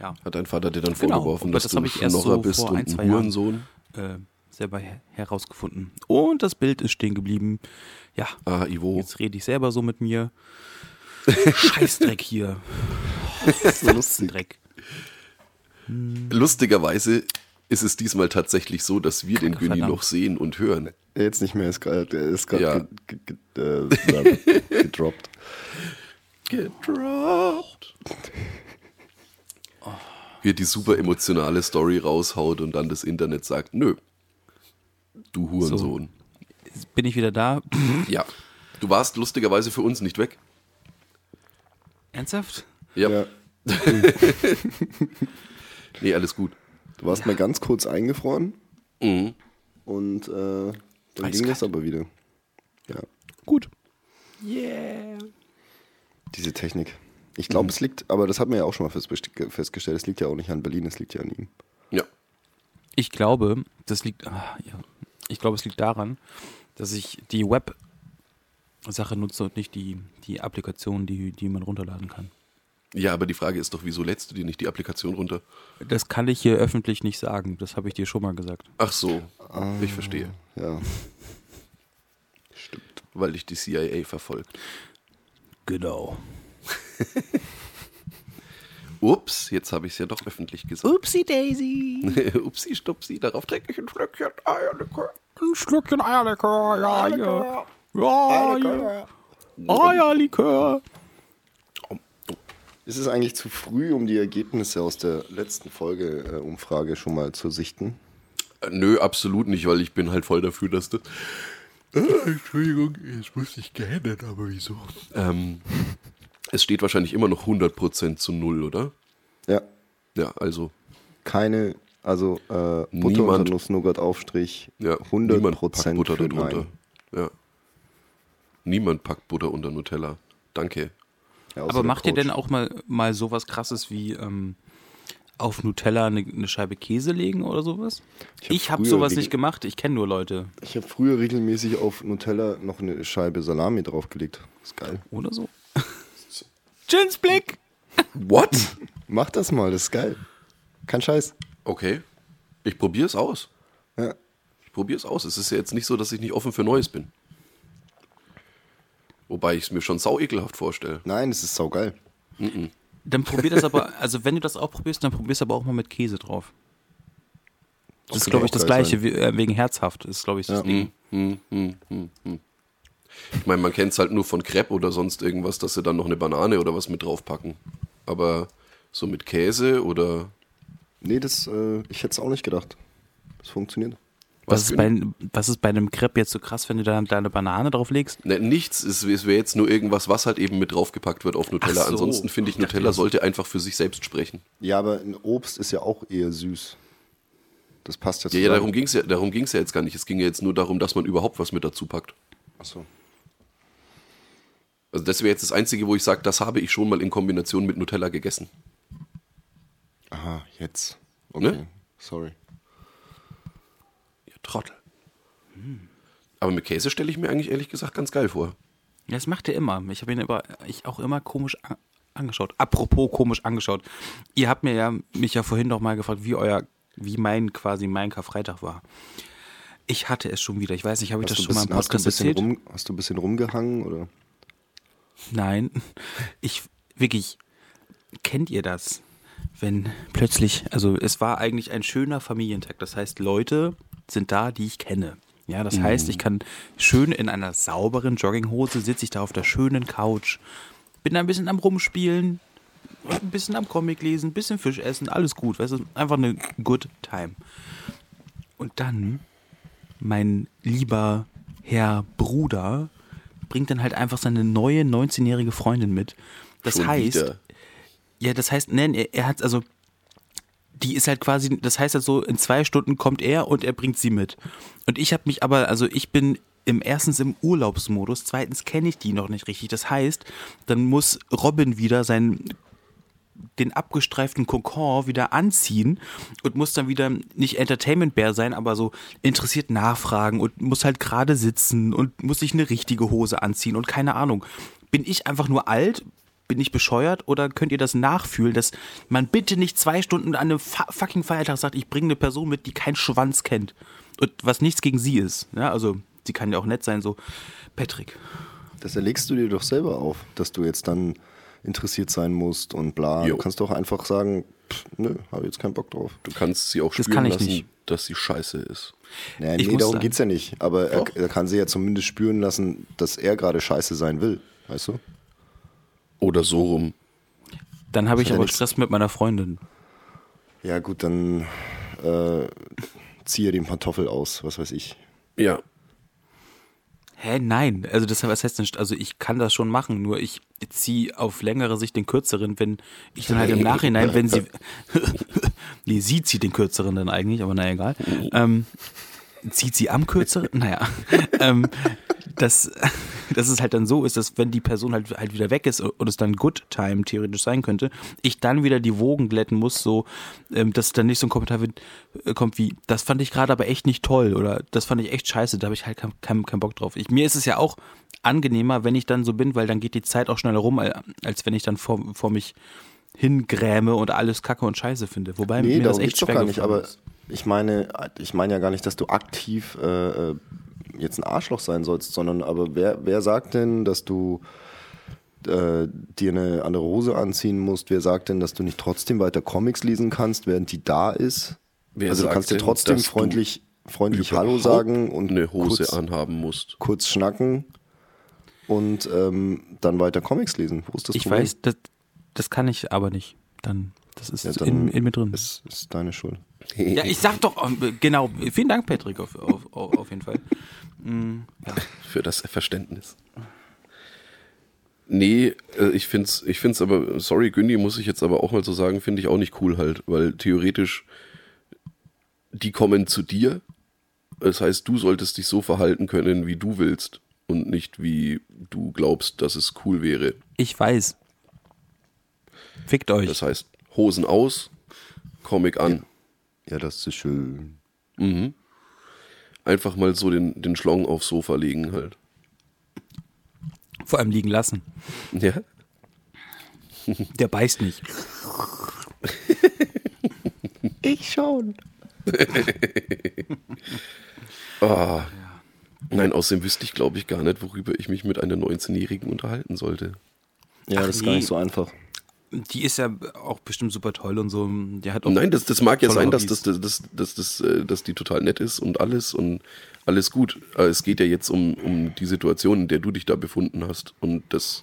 Ja, Hat dein Vater dir dann Genau, vorgeworfen, dass das du ich erst Schnorrer so bist vor und ein, zwei Jahren. Hurensohn? äh, selber her herausgefunden. Und das Bild ist stehen geblieben. Ja, Ah, Ivo. jetzt rede ich selber so mit mir. Scheißdreck hier. so lustig. Dreck. Lustigerweise ist es diesmal tatsächlich so, dass wir den Günni Verdammt. noch sehen und hören. Jetzt nicht mehr, ist gerade er ist gerade Ja. ge, ge, ge, äh, gedroppt. Gedroppt. Wie er die super emotionale Story raushaut und dann das Internet sagt, nö, du Hurensohn. Bin ich wieder da? Ja, du warst lustigerweise für uns nicht weg. Ernsthaft? Ja, Ja. nee, alles gut. Du warst mal ganz kurz eingefroren Mhm. und äh, dann ging Eiskalt. das aber wieder. Ja, Gut. diese Technik. Ich glaube, es liegt, aber das hat man ja auch schon mal fest- festgestellt, es liegt ja auch nicht an Berlin, es liegt ja an ihm. Ja, Ich glaube, das liegt. Ah, ja. Ich glaube, es liegt daran, dass ich die Web-Sache nutze und nicht die, die Applikation, die, die man runterladen kann. Ja, aber die Frage ist doch, wieso lädst du dir nicht die Applikation runter? Das kann ich hier öffentlich nicht sagen. Das habe ich dir schon mal gesagt. Ach so, ich verstehe, Ja. weil dich die CIA verfolgt. Genau. Ups, jetzt habe ich es ja doch öffentlich gesagt. Upsi Daisy. Upsi, stupsi, darauf trinke ich ein Schlückchen Eierlikör. Ein Schlückchen Eierlikör, ja, ja. Ja, ja. Eierlikör. Ist es eigentlich zu früh, um die Ergebnisse aus der letzten Folge-Umfrage schon mal zu sichten? Äh, Nö, absolut nicht, weil ich bin halt voll dafür, dass das. Äh, Entschuldigung, jetzt muss ich gähnen, aber wieso? Ähm, es steht wahrscheinlich immer noch 100% zu null, oder? Ja. Ja, also, Keine, also äh, Butter Niemand- unter Nuss-Nougat-Aufstrich, ja, 100 niemand packt Prozent Butter für darunter. Nein. Ja. Niemand packt Butter unter Nutella. Danke. Ja, Aber macht ihr Coach. denn auch mal, mal sowas krasses wie ähm, auf Nutella eine, eine Scheibe Käse legen oder sowas? Ich Ich hab habe früher sowas nicht gemacht. Ich kenne nur Leute. Ich habe früher regelmäßig auf Nutella noch eine Scheibe Salami draufgelegt. Ist geil. Oder so. Jins Blick. What? Mach das mal, das ist geil. Kein Scheiß. Okay. Ich probiere es aus. Ja. Ich probiere es aus. Es ist ja jetzt nicht so, dass ich nicht offen für Neues bin. Wobei ich es mir schon sau ekelhaft vorstelle. Nein, es ist saugeil. Dann probier das aber, also wenn du das auch probierst, dann probier's aber auch mal mit Käse drauf. Das ist, kann glaube ich, das gleiche, wie, äh, wegen herzhaft ist, glaube ich, das Ja. Ding. Hm, hm, hm. Ich meine, man kennt es halt nur von Crepe oder sonst irgendwas, dass sie dann noch eine Banane oder was mit draufpacken. Aber so mit Käse oder Nee, das, äh, ich hätte es auch nicht gedacht. Das funktioniert. Was, was ist bei, was ist bei einem Crepe jetzt so krass, wenn du da deine Banane drauf legst? Ne, nichts, es, es wäre jetzt nur irgendwas, was halt eben mit draufgepackt wird auf Nutella. So. Ansonsten finde ich, Nutella sollte einfach für sich selbst sprechen. Ja, aber ein Obst ist ja auch eher süß. Das passt ja Ja, zusammen. ja darum ging es ja, darum ging's ja jetzt gar nicht. Es ging ja jetzt nur darum, dass man überhaupt was mit dazu packt. Achso. Also das wäre jetzt das Einzige, wo ich sage, das habe ich schon mal in Kombination mit Nutella gegessen. Aha, jetzt. Okay, Ne? sorry. Trottel. Aber mit Käse stelle ich mir eigentlich ehrlich gesagt ganz geil vor. Ja, das macht er immer. Ich habe ihn aber ich auch immer komisch an, angeschaut. Apropos komisch angeschaut. Ihr habt mir ja mich ja vorhin noch mal gefragt, wie euer, wie mein quasi mein Karfreitag war. Ich hatte es schon wieder. Ich weiß nicht, habe ich Hast das schon mal im bisschen, hast, du ein Podcast bisschen erzählt? rum, hast du ein bisschen rumgehangen? Oder? Nein. Ich wirklich. Kennt ihr das? Wenn plötzlich, also es war eigentlich ein schöner Familientag. Das heißt, Leute sind da, die ich kenne. Ja, das heißt, ich kann schön in einer sauberen Jogginghose sitze ich da auf der schönen Couch, bin da ein bisschen am Rumspielen, ein bisschen am Comic lesen, ein bisschen Fisch essen, alles gut. Weißt du, einfach eine good time. Und dann mein lieber Herr Bruder bringt dann halt einfach seine neue 19-jährige Freundin mit. Das Schon heißt, wieder. ja, das heißt, nein, er, er hat also, die ist halt quasi, das heißt halt so, in zwei Stunden kommt er und er bringt sie mit. Und ich habe mich aber, also ich bin im erstens im Urlaubsmodus, zweitens kenne ich die noch nicht richtig. Das heißt, dann muss Robin wieder sein den abgestreiften Kokon wieder anziehen und muss dann wieder nicht Entertainment Bär sein, aber so interessiert nachfragen und muss halt gerade sitzen und muss sich eine richtige Hose anziehen und keine Ahnung. Bin ich einfach nur alt? Bin ich bescheuert oder könnt ihr das nachfühlen, dass man bitte nicht zwei Stunden an einem fa- fucking Feiertag sagt, ich bringe eine Person mit, die keinen Schwanz kennt und was nichts gegen sie ist. Ja, also sie kann ja auch nett sein, so Patrick. Das erlegst du dir doch selber auf, dass du jetzt dann interessiert sein musst und bla. Jo. Du kannst doch einfach sagen, nö, habe jetzt keinen Bock drauf. Du kannst sie auch Das spüren kann ich lassen, nicht. dass sie scheiße ist. Naja, nee, darum sagen- geht's ja nicht. Aber er, er kann sie ja zumindest spüren lassen, dass er gerade scheiße sein will. Weißt du? Oder so rum. Dann habe ich ja aber. Stress mit meiner Freundin. Ja, gut, dann äh, ziehe den Pantoffel aus, was weiß ich. Ja. Hä, nein. Also das was heißt denn, also ich kann das schon machen, nur ich ziehe auf längere Sicht den kürzeren, wenn ich dann halt im Nachhinein, wenn sie nee, sie zieht den kürzeren dann eigentlich, aber naja, egal. Ähm, zieht sie am kürzeren? Naja. ähm, dass, dass es halt dann so ist, dass wenn die Person halt halt wieder weg ist und es dann Good Time theoretisch sein könnte, ich dann wieder die Wogen glätten muss, so, ähm, dass dann nicht so ein Kommentar wird, äh, kommt wie, das fand ich gerade aber echt nicht toll oder das fand ich echt scheiße, da habe ich halt keinen kein, kein Bock drauf. Ich, mir ist es ja auch angenehmer, wenn ich dann so bin, weil dann geht die Zeit auch schneller rum, al- als wenn ich dann vor, vor mich hingräme und alles kacke und scheiße finde. Wobei Nee, mir das echt schwer nicht. Aber ist. Ich meine, ich meine ja gar nicht, dass du aktiv äh, äh, jetzt ein Arschloch sein sollst, sondern aber wer, wer sagt denn, dass du äh, dir eine andere Hose anziehen musst? Wer sagt denn, dass du nicht trotzdem weiter Comics lesen kannst, während die da ist? Wer also du sagt kannst dir denn, trotzdem dass du freundlich, freundlich Hallo sagen und eine Hose kurz, anhaben musst. kurz schnacken und ähm, dann weiter Comics lesen. Wo ist das Ich Problem? weiß, das, das kann ich aber nicht. Dann, das ist Ja, in, in mir drin. Ist, ist deine Schuld. Ja, ich sag doch, ähm, genau, vielen Dank, Patrick, auf, auf, auf, jeden Fall. Mm, ja. für das Verständnis. Nee, äh, ich find's, ich find's aber, sorry, Günni, muss ich jetzt aber auch mal so sagen, finde ich auch nicht cool halt, weil theoretisch, die kommen zu dir. Das heißt, du solltest dich so verhalten können, wie du willst und nicht wie du glaubst, dass es cool wäre. Ich weiß. Fickt euch. Das heißt, Hosen aus, Comic an. Ja, das ist schön. Einfach mal so den, den Schlong aufs Sofa legen halt. Vor allem liegen lassen. Ja? Der beißt nicht. Ich schon. Ah. Nein, außerdem wüsste ich, glaube ich, gar nicht, worüber ich mich mit einer 19-Jährigen unterhalten sollte. Ja, Ach das ist nee. gar nicht so einfach. Die ist ja auch bestimmt super toll und so. Der hat auch Nein, das, das mag ja sein, dass, das, das, das, das, äh, dass die total nett ist und alles und alles gut. Aber es geht ja jetzt um, um die Situation, in der du dich da befunden hast. Und das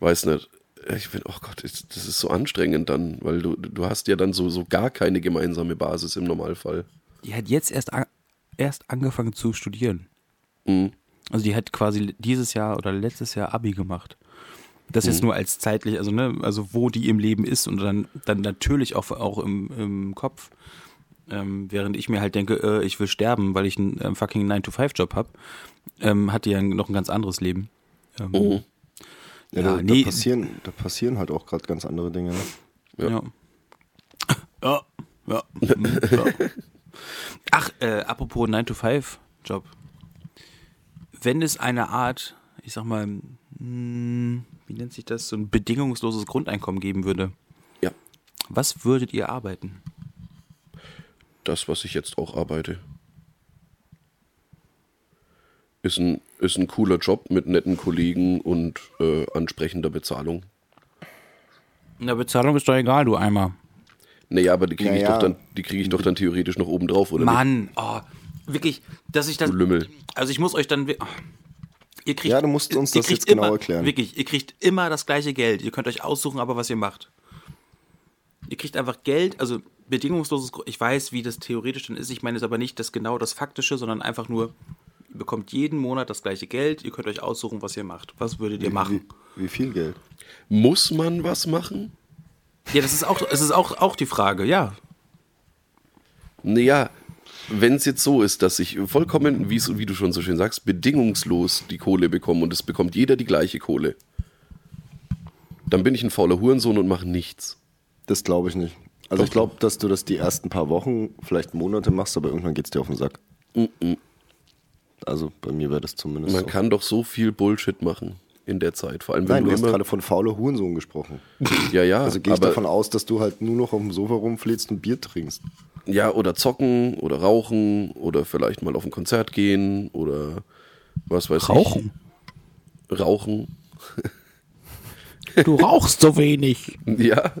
weiß nicht. Ich bin, oh Gott, das das ist so anstrengend dann, weil du, du hast ja dann so, so gar keine gemeinsame Basis im Normalfall. Die hat jetzt erst, an, erst angefangen zu studieren. Mhm. Also die hat quasi dieses Jahr oder letztes Jahr Abi gemacht. Das jetzt nur als zeitlich, also ne, also wo die im Leben ist und dann, dann natürlich auch, auch im, im Kopf. Ähm, während ich mir halt denke, äh, ich will sterben, weil ich einen ähm, fucking 9-to-5-Job habe, ähm, hat die ja noch ein ganz anderes Leben. Ähm, Mhm. Ja, Ja, da, nee. da, passieren, da passieren halt auch gerade ganz andere Dinge. Ne? Ja. Ja. Ja. Mhm, ja. Ach, äh, apropos 9-to-5-Job. Wenn es eine Art, ich sag mal, wie nennt sich das, so ein bedingungsloses Grundeinkommen geben würde, Ja, was würdet ihr arbeiten? das, was ich jetzt auch arbeite. Ist ein, ist ein cooler Job mit netten Kollegen und äh, ansprechender Bezahlung. Na, Bezahlung ist doch egal, du Eimer. Naja, aber die kriege Ja, ich, doch dann, die krieg ich doch dann theoretisch noch oben drauf, oder Mann, oh, wirklich, dass ich das. Du Lümmel. Also ich muss euch dann. Oh, ihr kriegt, Ja, du musst uns das jetzt genau immer, erklären. Wirklich, ihr kriegt immer das gleiche Geld. Ihr könnt euch aussuchen, aber was ihr macht. Ihr kriegt einfach Geld, also bedingungsloses. Ich weiß, wie das theoretisch dann ist. Ich meine es aber nicht das genau das Faktische, sondern einfach nur, ihr bekommt jeden Monat das gleiche Geld. Ihr könnt euch aussuchen, was ihr macht. Was würdet ihr machen? Wie, wie viel Geld? Muss man was machen? Ja, das ist auch, es ist auch, auch die Frage, ja. Naja, wenn es jetzt so ist, dass ich vollkommen, wie wie du schon so schön sagst, bedingungslos die Kohle bekomme und es bekommt jeder die gleiche Kohle, dann bin ich ein fauler Hurensohn und mache nichts. Das glaube ich nicht. Also ich glaube, dass du das die ersten paar Wochen, vielleicht Monate machst, aber irgendwann geht es dir auf den Sack. Also bei mir wäre das zumindest Man so. kann doch so viel Bullshit machen in der Zeit. Vor allem, wenn Nein, du du hast immer. gerade von fauler Hurensohn gesprochen. ja, ja, Also gehe ich aber, davon aus, dass du halt nur noch auf dem Sofa rumfläzt und Bier trinkst. ja, oder zocken oder rauchen oder vielleicht mal auf ein Konzert gehen oder was weiß Rauchen? ich. Rauchen. Du rauchst so wenig. Ja.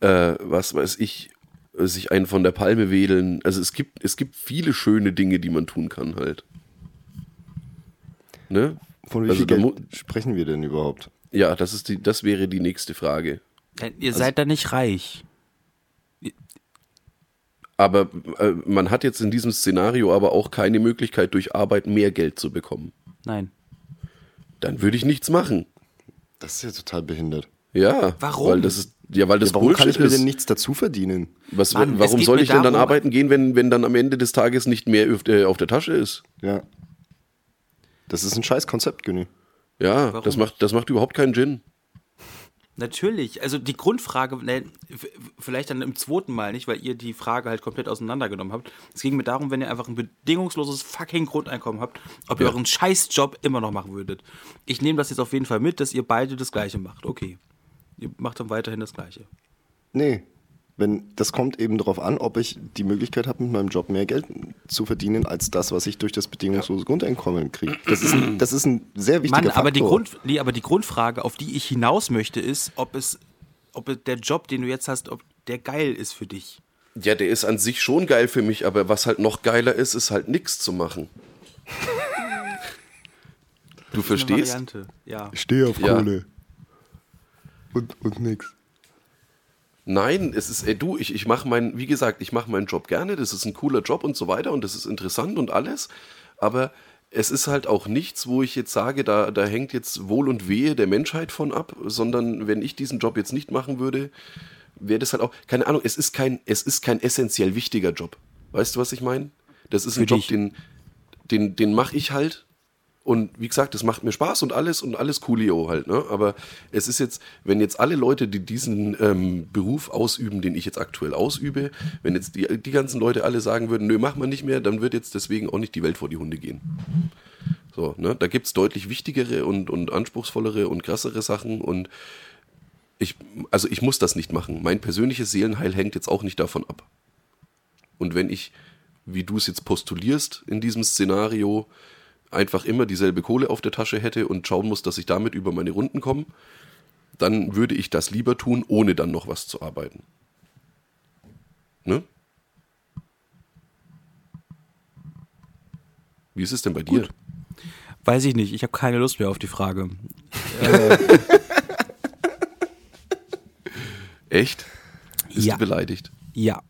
äh, was weiß ich, sich einen von der Palme wedeln. Also es gibt, es gibt viele schöne Dinge, die man tun kann halt. Ne? Von wie Also viel Geld sprechen wir denn überhaupt? Ja, das ist die, das wäre die nächste Frage. Äh, Ihr seid da nicht reich. Aber äh, man hat jetzt in diesem Szenario aber auch keine Möglichkeit, durch Arbeit mehr Geld zu bekommen. Nein. Dann würde ich nichts machen. Das ist ja total behindert. Ja. Warum? Weil das ist, ja, weil das Ja, warum kann Bullshit ich mir ist. denn nichts dazu verdienen? Was, Mann, warum soll ich denn dann arbeiten gehen, wenn, wenn dann am Ende des Tages nicht mehr auf der, auf der Tasche ist? Ja. Das ist ein scheiß Konzept, Günni. Ja, Warum? das macht, das macht überhaupt keinen Gin. Natürlich. Also die Grundfrage, ne, vielleicht dann im zweiten Mal nicht, weil ihr die Frage halt komplett auseinandergenommen habt. Es ging mir darum, wenn ihr einfach ein bedingungsloses fucking Grundeinkommen habt, ob ihr Ja. euren Scheißjob immer noch machen würdet. Ich nehme das jetzt auf jeden Fall mit, dass ihr beide das Gleiche macht. Okay. Ihr macht dann weiterhin das Gleiche. Nee. Wenn, das kommt eben darauf an, ob ich die Möglichkeit habe, mit meinem Job mehr Geld zu verdienen, als das, was ich durch das bedingungslose Grundeinkommen kriege. Das ist ein, das ist ein sehr wichtiger Mann, Faktor. aber die, Grund, nee, aber die Grundfrage, auf die ich hinaus möchte, ist, ob es, ob der Job, den du jetzt hast, ob der geil ist für dich. Ja, der ist an sich schon geil für mich, aber was halt noch geiler ist, ist halt nichts zu machen. Du verstehst? Ja. Ich stehe auf Ja. Kohle. Und, und nix. Nein, es ist, ey, du, ich, ich mache meinen, wie gesagt, ich mache meinen Job gerne, das ist ein cooler Job und so weiter und das ist interessant und alles, aber es ist halt auch nichts, wo ich jetzt sage, da, da hängt jetzt Wohl und Wehe der Menschheit von ab, sondern wenn ich diesen Job jetzt nicht machen würde, wäre das halt auch, keine Ahnung, es ist kein, es ist kein essentiell wichtiger Job. Weißt du, was ich meine? Das ist ein Für Job, dich. den, den, den mache ich halt. Und wie gesagt, das macht mir Spaß und alles und alles coolio halt, ne? Aber es ist jetzt, wenn jetzt alle Leute, die diesen ähm, Beruf ausüben, den ich jetzt aktuell ausübe, wenn jetzt die, die ganzen Leute alle sagen würden, nö, mach mal nicht mehr, dann wird jetzt deswegen auch nicht die Welt vor die Hunde gehen. So, ne? Da gibt's deutlich wichtigere und, und anspruchsvollere und krassere Sachen und ich, also ich muss das nicht machen. Mein persönliches Seelenheil hängt jetzt auch nicht davon ab. Und wenn ich, wie du es jetzt postulierst in diesem Szenario, einfach immer dieselbe Kohle auf der Tasche hätte und schauen muss, dass ich damit über meine Runden komme, dann würde ich das lieber tun, ohne dann noch was zu arbeiten. Ne? Wie ist es denn bei dir? Weiß ich nicht, ich habe keine Lust mehr auf die Frage. Echt? Bist Ja. du beleidigt? Ja.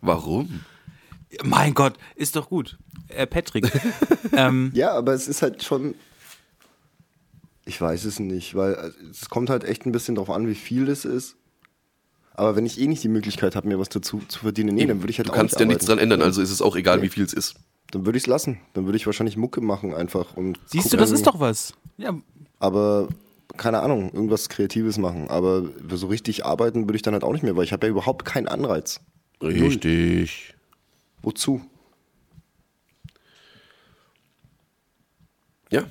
Warum? Mein Gott, ist doch gut. Äh, Patrick, ähm, Ja, aber es ist halt schon. Ich weiß es nicht, weil äh, es kommt halt echt ein bisschen drauf an, wie viel das ist. Aber wenn ich eh nicht die Möglichkeit habe, mir was dazu zu verdienen, nee, dann würde ich halt du auch kannst nicht ja nichts dran ändern, also ist es auch egal, wie viel es ist. Dann würde ich es lassen. Dann würde ich wahrscheinlich Mucke machen einfach und. siehst du, gucken. das ist doch was. Ja, Aber keine Ahnung, irgendwas Kreatives machen. Aber so richtig arbeiten würde ich dann halt auch nicht mehr, weil ich habe ja überhaupt keinen Anreiz. Richtig. Wozu? Ja.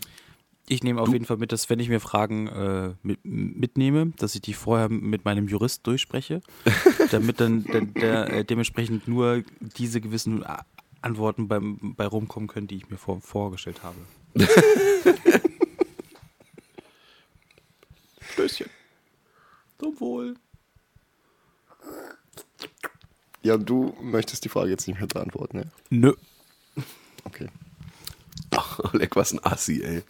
ich nehme auf jeden Fall mit, dass wenn ich mir Fragen äh, mit, mitnehme, dass ich die vorher mit meinem Jurist durchspreche, damit dann der, der, äh, dementsprechend nur diese gewissen A- Antworten beim, bei rumkommen können, die ich mir vor, vorgestellt habe. Stößchen. Zum Wohl. Ja, du möchtest die Frage jetzt nicht mehr beantworten, ja? Nö. Okay. Ach, leck, was ein Assi, ey.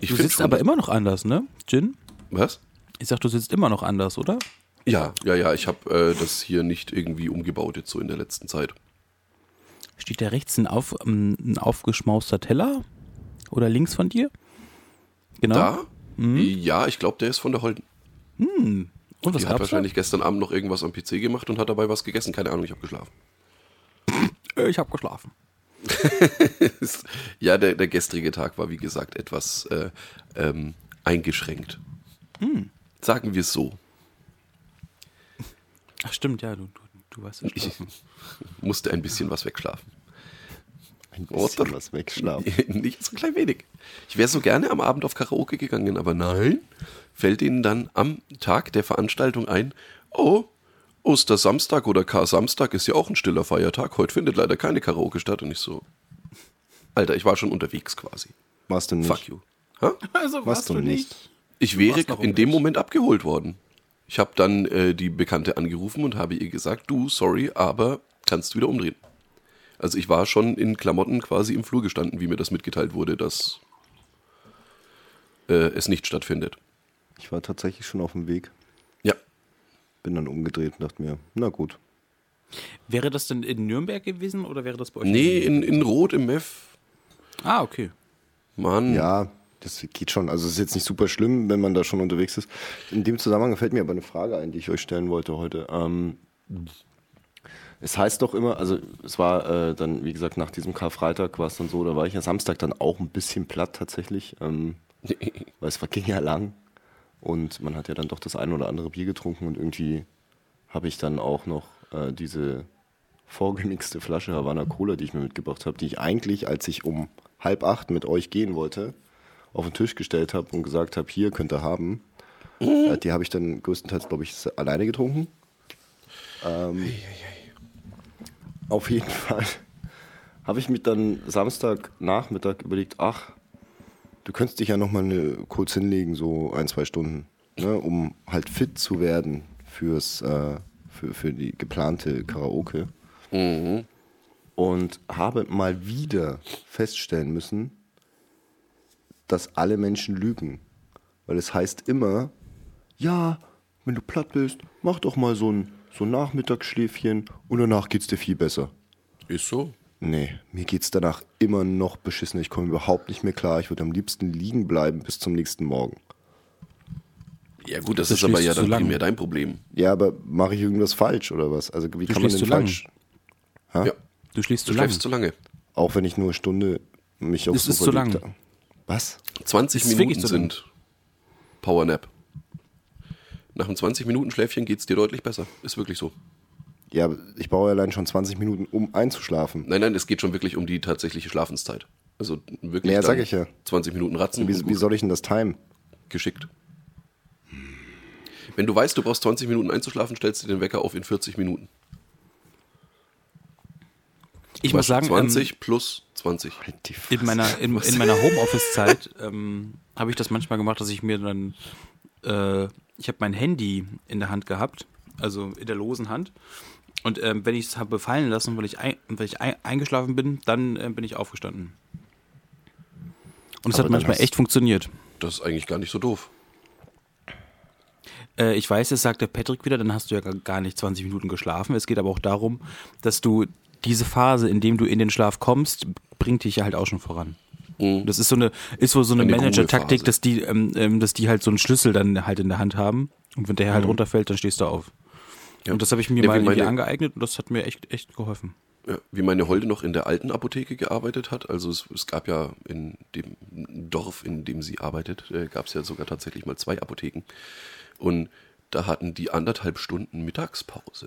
Ich Du sitzt schon- aber immer noch anders, ne, Jin? Was? Ich sag, du sitzt immer noch anders, oder? Ja, ja, ja, ich habe äh, das hier nicht irgendwie umgebaut jetzt so in der letzten Zeit. Steht da rechts ein, auf, ähm, ein aufgeschmauster Teller? Oder links von dir? Genau. Da? Ja, ich glaube, der ist von der Holden. Und was Die hat wahrscheinlich gestern Abend noch irgendwas am PC gemacht und hat dabei was gegessen. Keine Ahnung, ich habe geschlafen. da? Äh, Ich habe geschlafen. Ja, der, der gestrige Tag war, wie gesagt, etwas äh, ähm, eingeschränkt. Sagen wir es so. Ach stimmt, ja, du, du, du weißt ja Ich musste ein bisschen was wegschlafen. Ein Oder? bisschen was wegschlafen. Nicht so klein wenig. Ich wäre so gerne am Abend auf Karaoke gegangen, aber nein, fällt ihnen dann am Tag der Veranstaltung ein, oh, Ostersamstag oder Kar-Samstag ist ja auch ein stiller Feiertag. Heute findet leider keine Karaoke statt. Und ich so, Alter, ich war schon unterwegs quasi. Warst du nicht? Fuck you. Hä? Also warst du nicht. Ich wäre warst in dem. Moment abgeholt worden. Ich habe dann äh, die Bekannte angerufen und habe ihr gesagt, du, sorry, aber kannst du wieder umdrehen. Also ich war schon in Klamotten quasi im Flur gestanden, wie mir das mitgeteilt wurde, dass äh, es nicht stattfindet. Ich war tatsächlich schon auf dem Weg. Ja, Bin dann umgedreht und dachte mir, na gut. Wäre das denn in Nürnberg gewesen oder wäre das bei euch? nee, in, in Rot im Mef. Ah, okay. Mann, Ja, das geht schon. Also es ist jetzt nicht super schlimm, wenn man da schon unterwegs ist. In dem Zusammenhang fällt mir aber eine Frage ein, die ich euch stellen wollte heute. Ähm, es heißt doch immer, also es war äh, dann, wie gesagt, nach diesem Karfreitag war es dann so, da war ich ja Samstag dann auch ein bisschen platt tatsächlich, ähm, weil es war, ging ja lang und man hat ja dann doch das ein oder andere Bier getrunken und irgendwie habe ich dann auch noch äh, diese vorgemixte Flasche Havana Cola, die ich mir mitgebracht habe, die ich eigentlich, als ich um halb acht mit euch gehen wollte, auf den Tisch gestellt habe und gesagt habe, hier könnt ihr haben. Äh, die habe ich dann größtenteils, glaube ich, alleine getrunken. Ähm, auf jeden Fall habe ich mir dann Samstagnachmittag überlegt, ach, du könntest dich ja noch mal eine, kurz hinlegen, so ein, zwei Stunden, ne, um halt fit zu werden fürs, äh, für, für die geplante Karaoke. Und habe mal wieder feststellen müssen, dass alle Menschen lügen. Weil es heißt immer, ja, wenn du platt bist, mach doch mal so ein, so ein Nachmittagsschläfchen und danach geht's dir viel besser. ist so. Nee, mir geht's danach immer noch beschissen. Ich komme überhaupt nicht mehr klar. Ich würde am liebsten liegen bleiben bis zum nächsten Morgen. Ja gut, das, Das ist aber ja dann lang. primär dein Problem. Ja, aber mache ich irgendwas falsch oder was? Also wie Du kann man schläfst denn falsch? Ja, Du schläfst du zu zu lange. Auch wenn ich nur eine Stunde mich aufs Es ist Sofa zu lang. Was? 20 Das ist wirklich Minuten sind Powernap. Nach einem 20-Minuten-Schläfchen geht es dir deutlich besser. Ist wirklich so. Ja, ich brauche ja allein schon 20 Minuten, um einzuschlafen. Nein, nein, es geht schon wirklich um die tatsächliche Schlafenszeit. Also wirklich Ja, dann sag ich ja. 20 Minuten Ratzen Wie, wie soll ich denn das timen? geschickt. Wenn du weißt, du brauchst 20 Minuten einzuschlafen, stellst du den Wecker auf in 40 Minuten. Ich muss sagen, ähm, 20 plus 20. Halt in meiner, in, in meiner Homeoffice-Zeit ähm, habe ich das manchmal gemacht, dass ich mir dann, äh, ich habe mein Handy in der Hand gehabt, also in der losen Hand. Und ähm, wenn ich es habe fallen lassen, weil ich, ein, weil ich ein, eingeschlafen bin, dann äh, bin ich aufgestanden. Und es hat manchmal echt funktioniert. Das ist eigentlich gar nicht so doof. Äh, ich weiß, jetzt sagt der Patrick wieder, dann hast du ja gar- gar nicht 20 Minuten geschlafen. Es geht aber auch darum, dass du diese Phase, in dem du in den Schlaf kommst, bringt dich ja halt auch schon voran. Das ist so eine, ist so, so eine, Eine Manager-Taktik, dass die, ähm, ähm, dass die halt so einen Schlüssel dann halt in der Hand haben. Und wenn der Mhm. halt runterfällt, dann stehst du auf. Ja. Und das habe ich mir Ja, mal irgendwie meine- angeeignet und das hat mir echt, echt geholfen. Ja, wie meine Holde noch in der alten Apotheke gearbeitet hat. Also es, es gab ja in dem Dorf, in dem sie arbeitet, äh, gab es ja sogar tatsächlich mal zwei Apotheken. Und da hatten die anderthalb Stunden Mittagspause.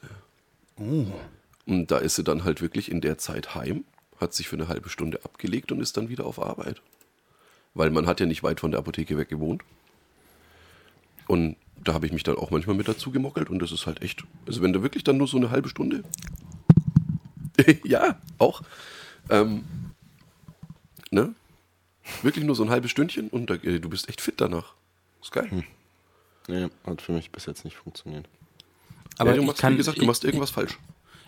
Und da ist sie dann halt wirklich in der Zeit heim, hat sich für eine halbe Stunde abgelegt und ist dann wieder auf Arbeit. Weil man hat ja nicht weit von der Apotheke weg gewohnt. Und da habe ich mich dann auch manchmal mit dazu gemockelt und das ist halt echt, also wenn du wirklich dann nur so eine halbe Stunde ja, auch. Ähm, ne? Wirklich nur so ein halbes Stündchen und da, äh, du bist echt fit danach. Ist geil. Hm. Nee, hat für mich bis jetzt nicht funktioniert. Aber ja, du ich machst, kann, wie gesagt, du ich- machst irgendwas falsch.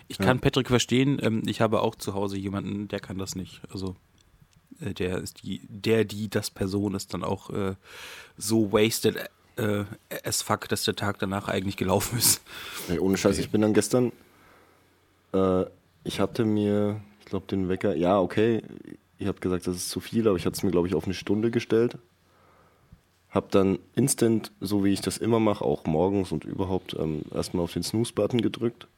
Ich kann Patrick verstehen. Ähm, ich habe auch zu Hause jemanden, der kann das nicht. Also äh, der ist die, der, die, das Person ist dann auch äh, so wasted äh, as fuck, dass der Tag danach eigentlich gelaufen ist. Ey, ohne Scheiß, ich bin dann gestern, äh, ich hatte mir, ich glaube, den Wecker, ja, okay, ihr habt gesagt, das ist zu viel, aber ich hatte es mir, glaube ich, auf eine Stunde gestellt. Hab dann instant, so wie ich das immer mache, auch morgens und überhaupt, ähm, erstmal auf den Snooze-Button gedrückt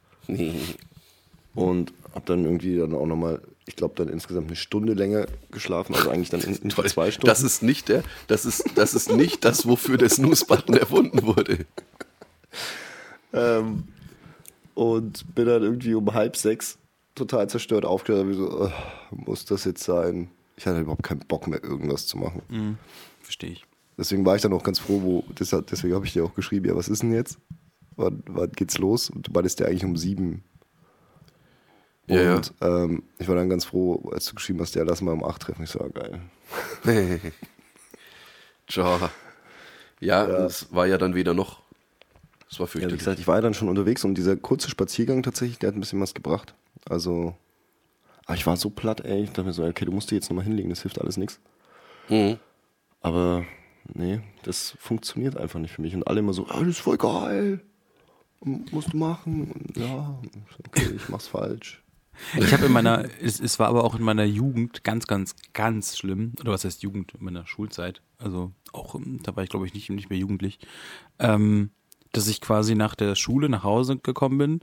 und hab dann irgendwie dann auch nochmal, ich glaube, dann insgesamt eine Stunde länger geschlafen, also eigentlich dann in, in Toll. zwei Stunden. Das ist nicht der, das ist, das ist nicht das, wofür der Snooze-Button erfunden wurde. Ähm, und bin dann irgendwie um halb sechs total zerstört aufgehört. Wie so, äh, muss das jetzt sein? Ich hatte überhaupt keinen Bock mehr, irgendwas zu machen. Verstehe ich. Deswegen war ich dann auch ganz froh, wo, deshalb, deswegen habe ich dir auch geschrieben, ja, was ist denn jetzt? wann, wann geht's los? Und du meintest ja eigentlich um sieben. Ja, und Ähm, ich war dann ganz froh, als du geschrieben hast, ja, lass mal um acht treffen. Ich so, ah, geil. Tja. Ja, Ja. es war ja dann weder noch. Es war Ja, wie fürchterlich. gesagt, ich war ja dann schon unterwegs und dieser kurze Spaziergang tatsächlich, der hat ein bisschen was gebracht. Also, aber ich war so platt, ey. Ich dachte mir so, okay, du musst dich jetzt nochmal hinlegen, das hilft alles nichts. Mhm. Aber nee, das funktioniert einfach nicht für mich. Und alle immer so, ah, das ist voll geil. Musst du machen. Und ja, okay, ich mach's falsch. Ich habe in meiner, es, es war aber auch in meiner Jugend ganz, ganz, ganz schlimm. Oder was heißt Jugend? In meiner Schulzeit. Also auch, ähm, da war ich glaube ich nicht, nicht mehr jugendlich. Ähm, dass ich quasi nach der Schule nach Hause gekommen bin,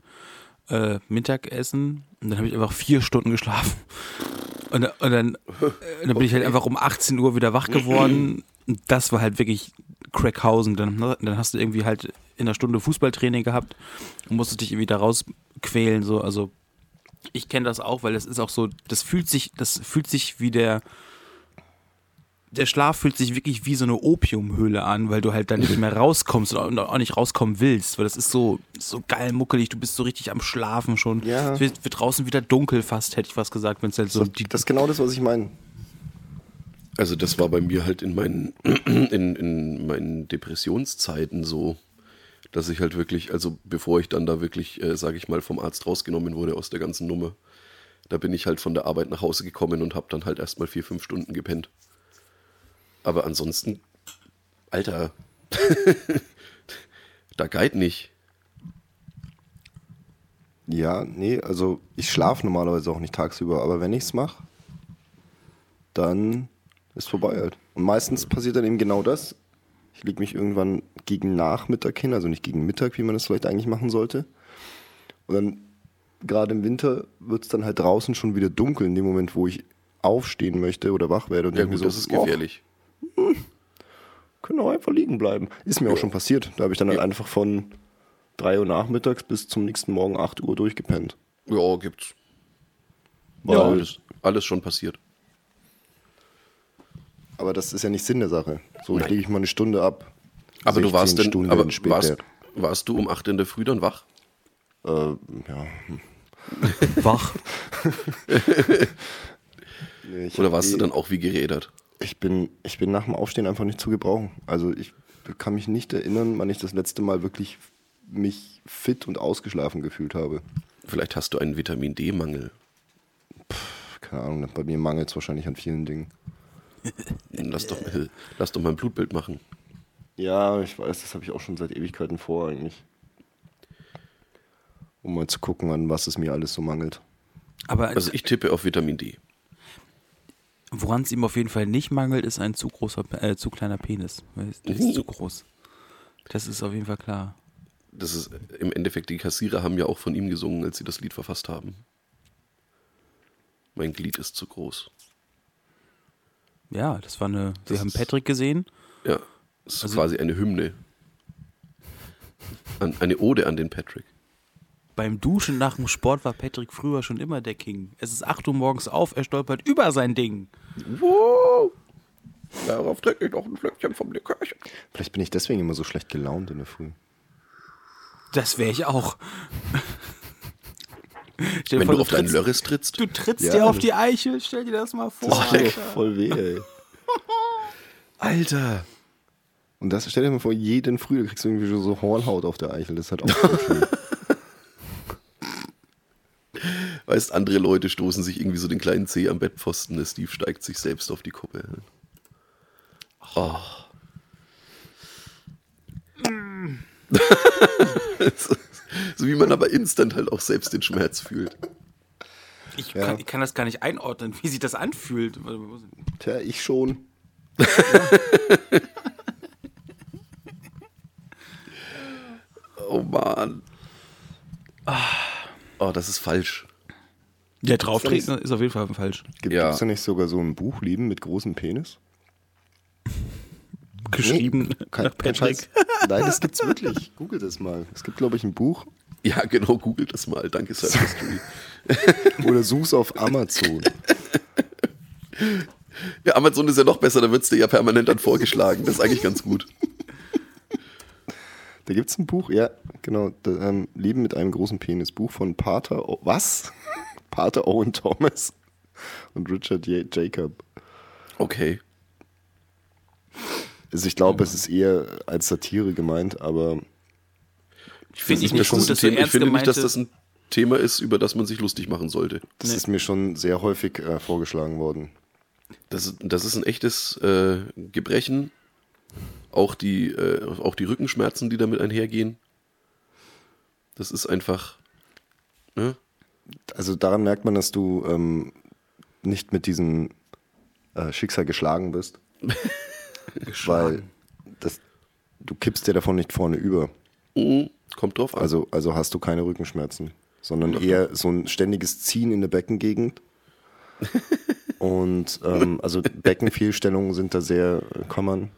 äh, Mittagessen, und dann habe ich einfach vier Stunden geschlafen. Und, und dann, äh, dann bin ich halt einfach um 18 Uhr wieder wach geworden. Und das war halt wirklich Crackhausen. Dann, ne, dann hast du irgendwie halt in einer Stunde Fußballtraining gehabt und musstest dich irgendwie da rausquälen. So. Also ich kenne das auch, weil das ist auch so, das fühlt sich, das fühlt sich wie der, der Schlaf fühlt sich wirklich wie so eine Opiumhöhle an, weil du halt dann nicht mehr rauskommst und auch nicht rauskommen willst, weil das ist so, so geil muckelig, du bist so richtig am Schlafen schon. Ja. Es wird, wird draußen wieder dunkel fast, hätte ich was gesagt, wenn es halt so die, Das ist genau das, was ich meine. Also das war bei mir halt in meinen, in, in meinen Depressionszeiten so, dass ich halt wirklich, also bevor ich dann da wirklich, äh, sage ich mal, vom Arzt rausgenommen wurde aus der ganzen Nummer, da bin ich halt von der Arbeit nach Hause gekommen und habe dann halt erstmal vier, fünf Stunden gepennt. Aber ansonsten, Alter, da geht nicht. Ja, nee, also ich schlafe normalerweise auch nicht tagsüber, aber wenn ich's mache, dann ist vorbei halt. Und meistens passiert dann eben genau das. Ich lege mich irgendwann gegen Nachmittag hin, also nicht gegen Mittag, wie man das vielleicht eigentlich machen sollte. Und dann, gerade im Winter, wird es dann halt draußen schon wieder dunkel, in dem Moment, wo ich aufstehen möchte oder wach werde. Und Ja gut, das ist "Och, gefährlich. können auch einfach liegen bleiben. Ist mir auch schon passiert. Da habe ich dann halt Ja. einfach von 3 Uhr nachmittags bis zum nächsten Morgen 8 Uhr durchgepennt. Ja, gibt's. Weil- Ja, alles, alles schon passiert. Aber das ist ja nicht Sinn der Sache. So, lege ich mal eine Stunde ab. Aber du 16 warst denn, Stunden aber warst, warst du um 8 in der Früh dann wach? Äh, ja. wach. Nee, ich Oder warst eh- du dann auch wie gerädert? Ich bin, ich bin nach dem Aufstehen einfach nicht zu gebrauchen. Also ich kann mich nicht erinnern, wann ich das letzte Mal wirklich mich fit und ausgeschlafen gefühlt habe. Vielleicht hast du einen Vitamin D-Mangel. Keine Ahnung, bei mir mangelt es wahrscheinlich an vielen Dingen. Lass doch, mal- lass doch mal ein Blutbild machen. Ja, ich weiß, das habe ich auch schon seit Ewigkeiten vor eigentlich. Um mal zu gucken, an was es mir alles so mangelt. Aber Also ich tippe auf Vitamin D. woran es ihm auf jeden Fall nicht mangelt, ist ein zu großer, äh, zu kleiner Penis. Der ist zu groß. Das ist auf jeden Fall klar. Das ist im Endeffekt, die Kassierer haben ja auch von ihm gesungen, als sie das Lied verfasst haben. Mein Glied ist zu groß. Ja, das war eine. Das wir haben Patrick gesehen. Ja, es ist Also- quasi eine Hymne. An, eine Ode an den Patrick. Beim Duschen nach dem Sport war Patrick früher schon immer der King. Es ist 8 Uhr morgens auf, er stolpert über sein Ding. Wow! Darauf trinke ich noch ein Flöckchen vom Likörchen. Vielleicht bin ich deswegen immer so schlecht gelaunt in der Früh. Das wäre ich auch. Stell dir Wenn vor, du auf deinen trittst- Lörres trittst. Du trittst Ja, dir auf die Eichel, stell dir das mal vor. Das tut Alter. voll weh, ey. Alter! Und das stell dir mal vor, jeden Früh kriegst du irgendwie so Hornhaut auf der Eichel. Das ist halt auch voll schön. Weißt, andere Leute stoßen sich irgendwie so den kleinen Zeh am Bettpfosten. Der Steve steigt sich selbst auf die Kuppe. Oh. so, so wie man aber instant halt auch selbst den Schmerz fühlt. Ich, Ja. kann, ich kann das gar nicht einordnen, wie sich das anfühlt. Tja, ich schon. Oh Mann. Oh, das ist falsch. Der drauftreten ist auf jeden Fall falsch. Gibt Ja. es da nicht sogar so ein Buch, Leben mit großem Penis? Geschrieben Kein, nach Patrick. Nein, das gibt's wirklich. Google das mal. Es gibt, glaube ich, ein Buch. Ja, genau, googelt das mal. Danke, History. Oder such's auf Amazon. Ja, Amazon ist ja noch besser, da wird es dir ja permanent dann vorgeschlagen. Das ist eigentlich ganz gut. Da gibt es ein Buch, ja, genau. Da, ähm, Leben mit einem großen Penis. Buch von Pater, o was? Pater Owen Thomas und Richard J Jacob. Okay. Also ich glaube, es ist eher als Satire gemeint, aber Finde ich ist mir nicht schon gut, Das dass Thema, ich finde nicht, dass das ein Thema ist, über das man sich lustig machen sollte. das Nee. ist mir schon sehr häufig äh, vorgeschlagen worden. Das, ist- das ist ein echtes äh, Gebrechen. Auch die, äh, auch die Rückenschmerzen, die damit einhergehen. Das ist einfach. Ne? Also daran merkt man, dass du ähm, nicht mit diesem äh, Schicksal geschlagen bist, weil das, du kippst dir davon nicht vorne über. Mhm. Kommt drauf an. Also, also hast du keine Rückenschmerzen, sondern eher so ein ständiges Ziehen in der Beckengegend. Und ähm, also Beckenfehlstellungen sind da sehr äh, common,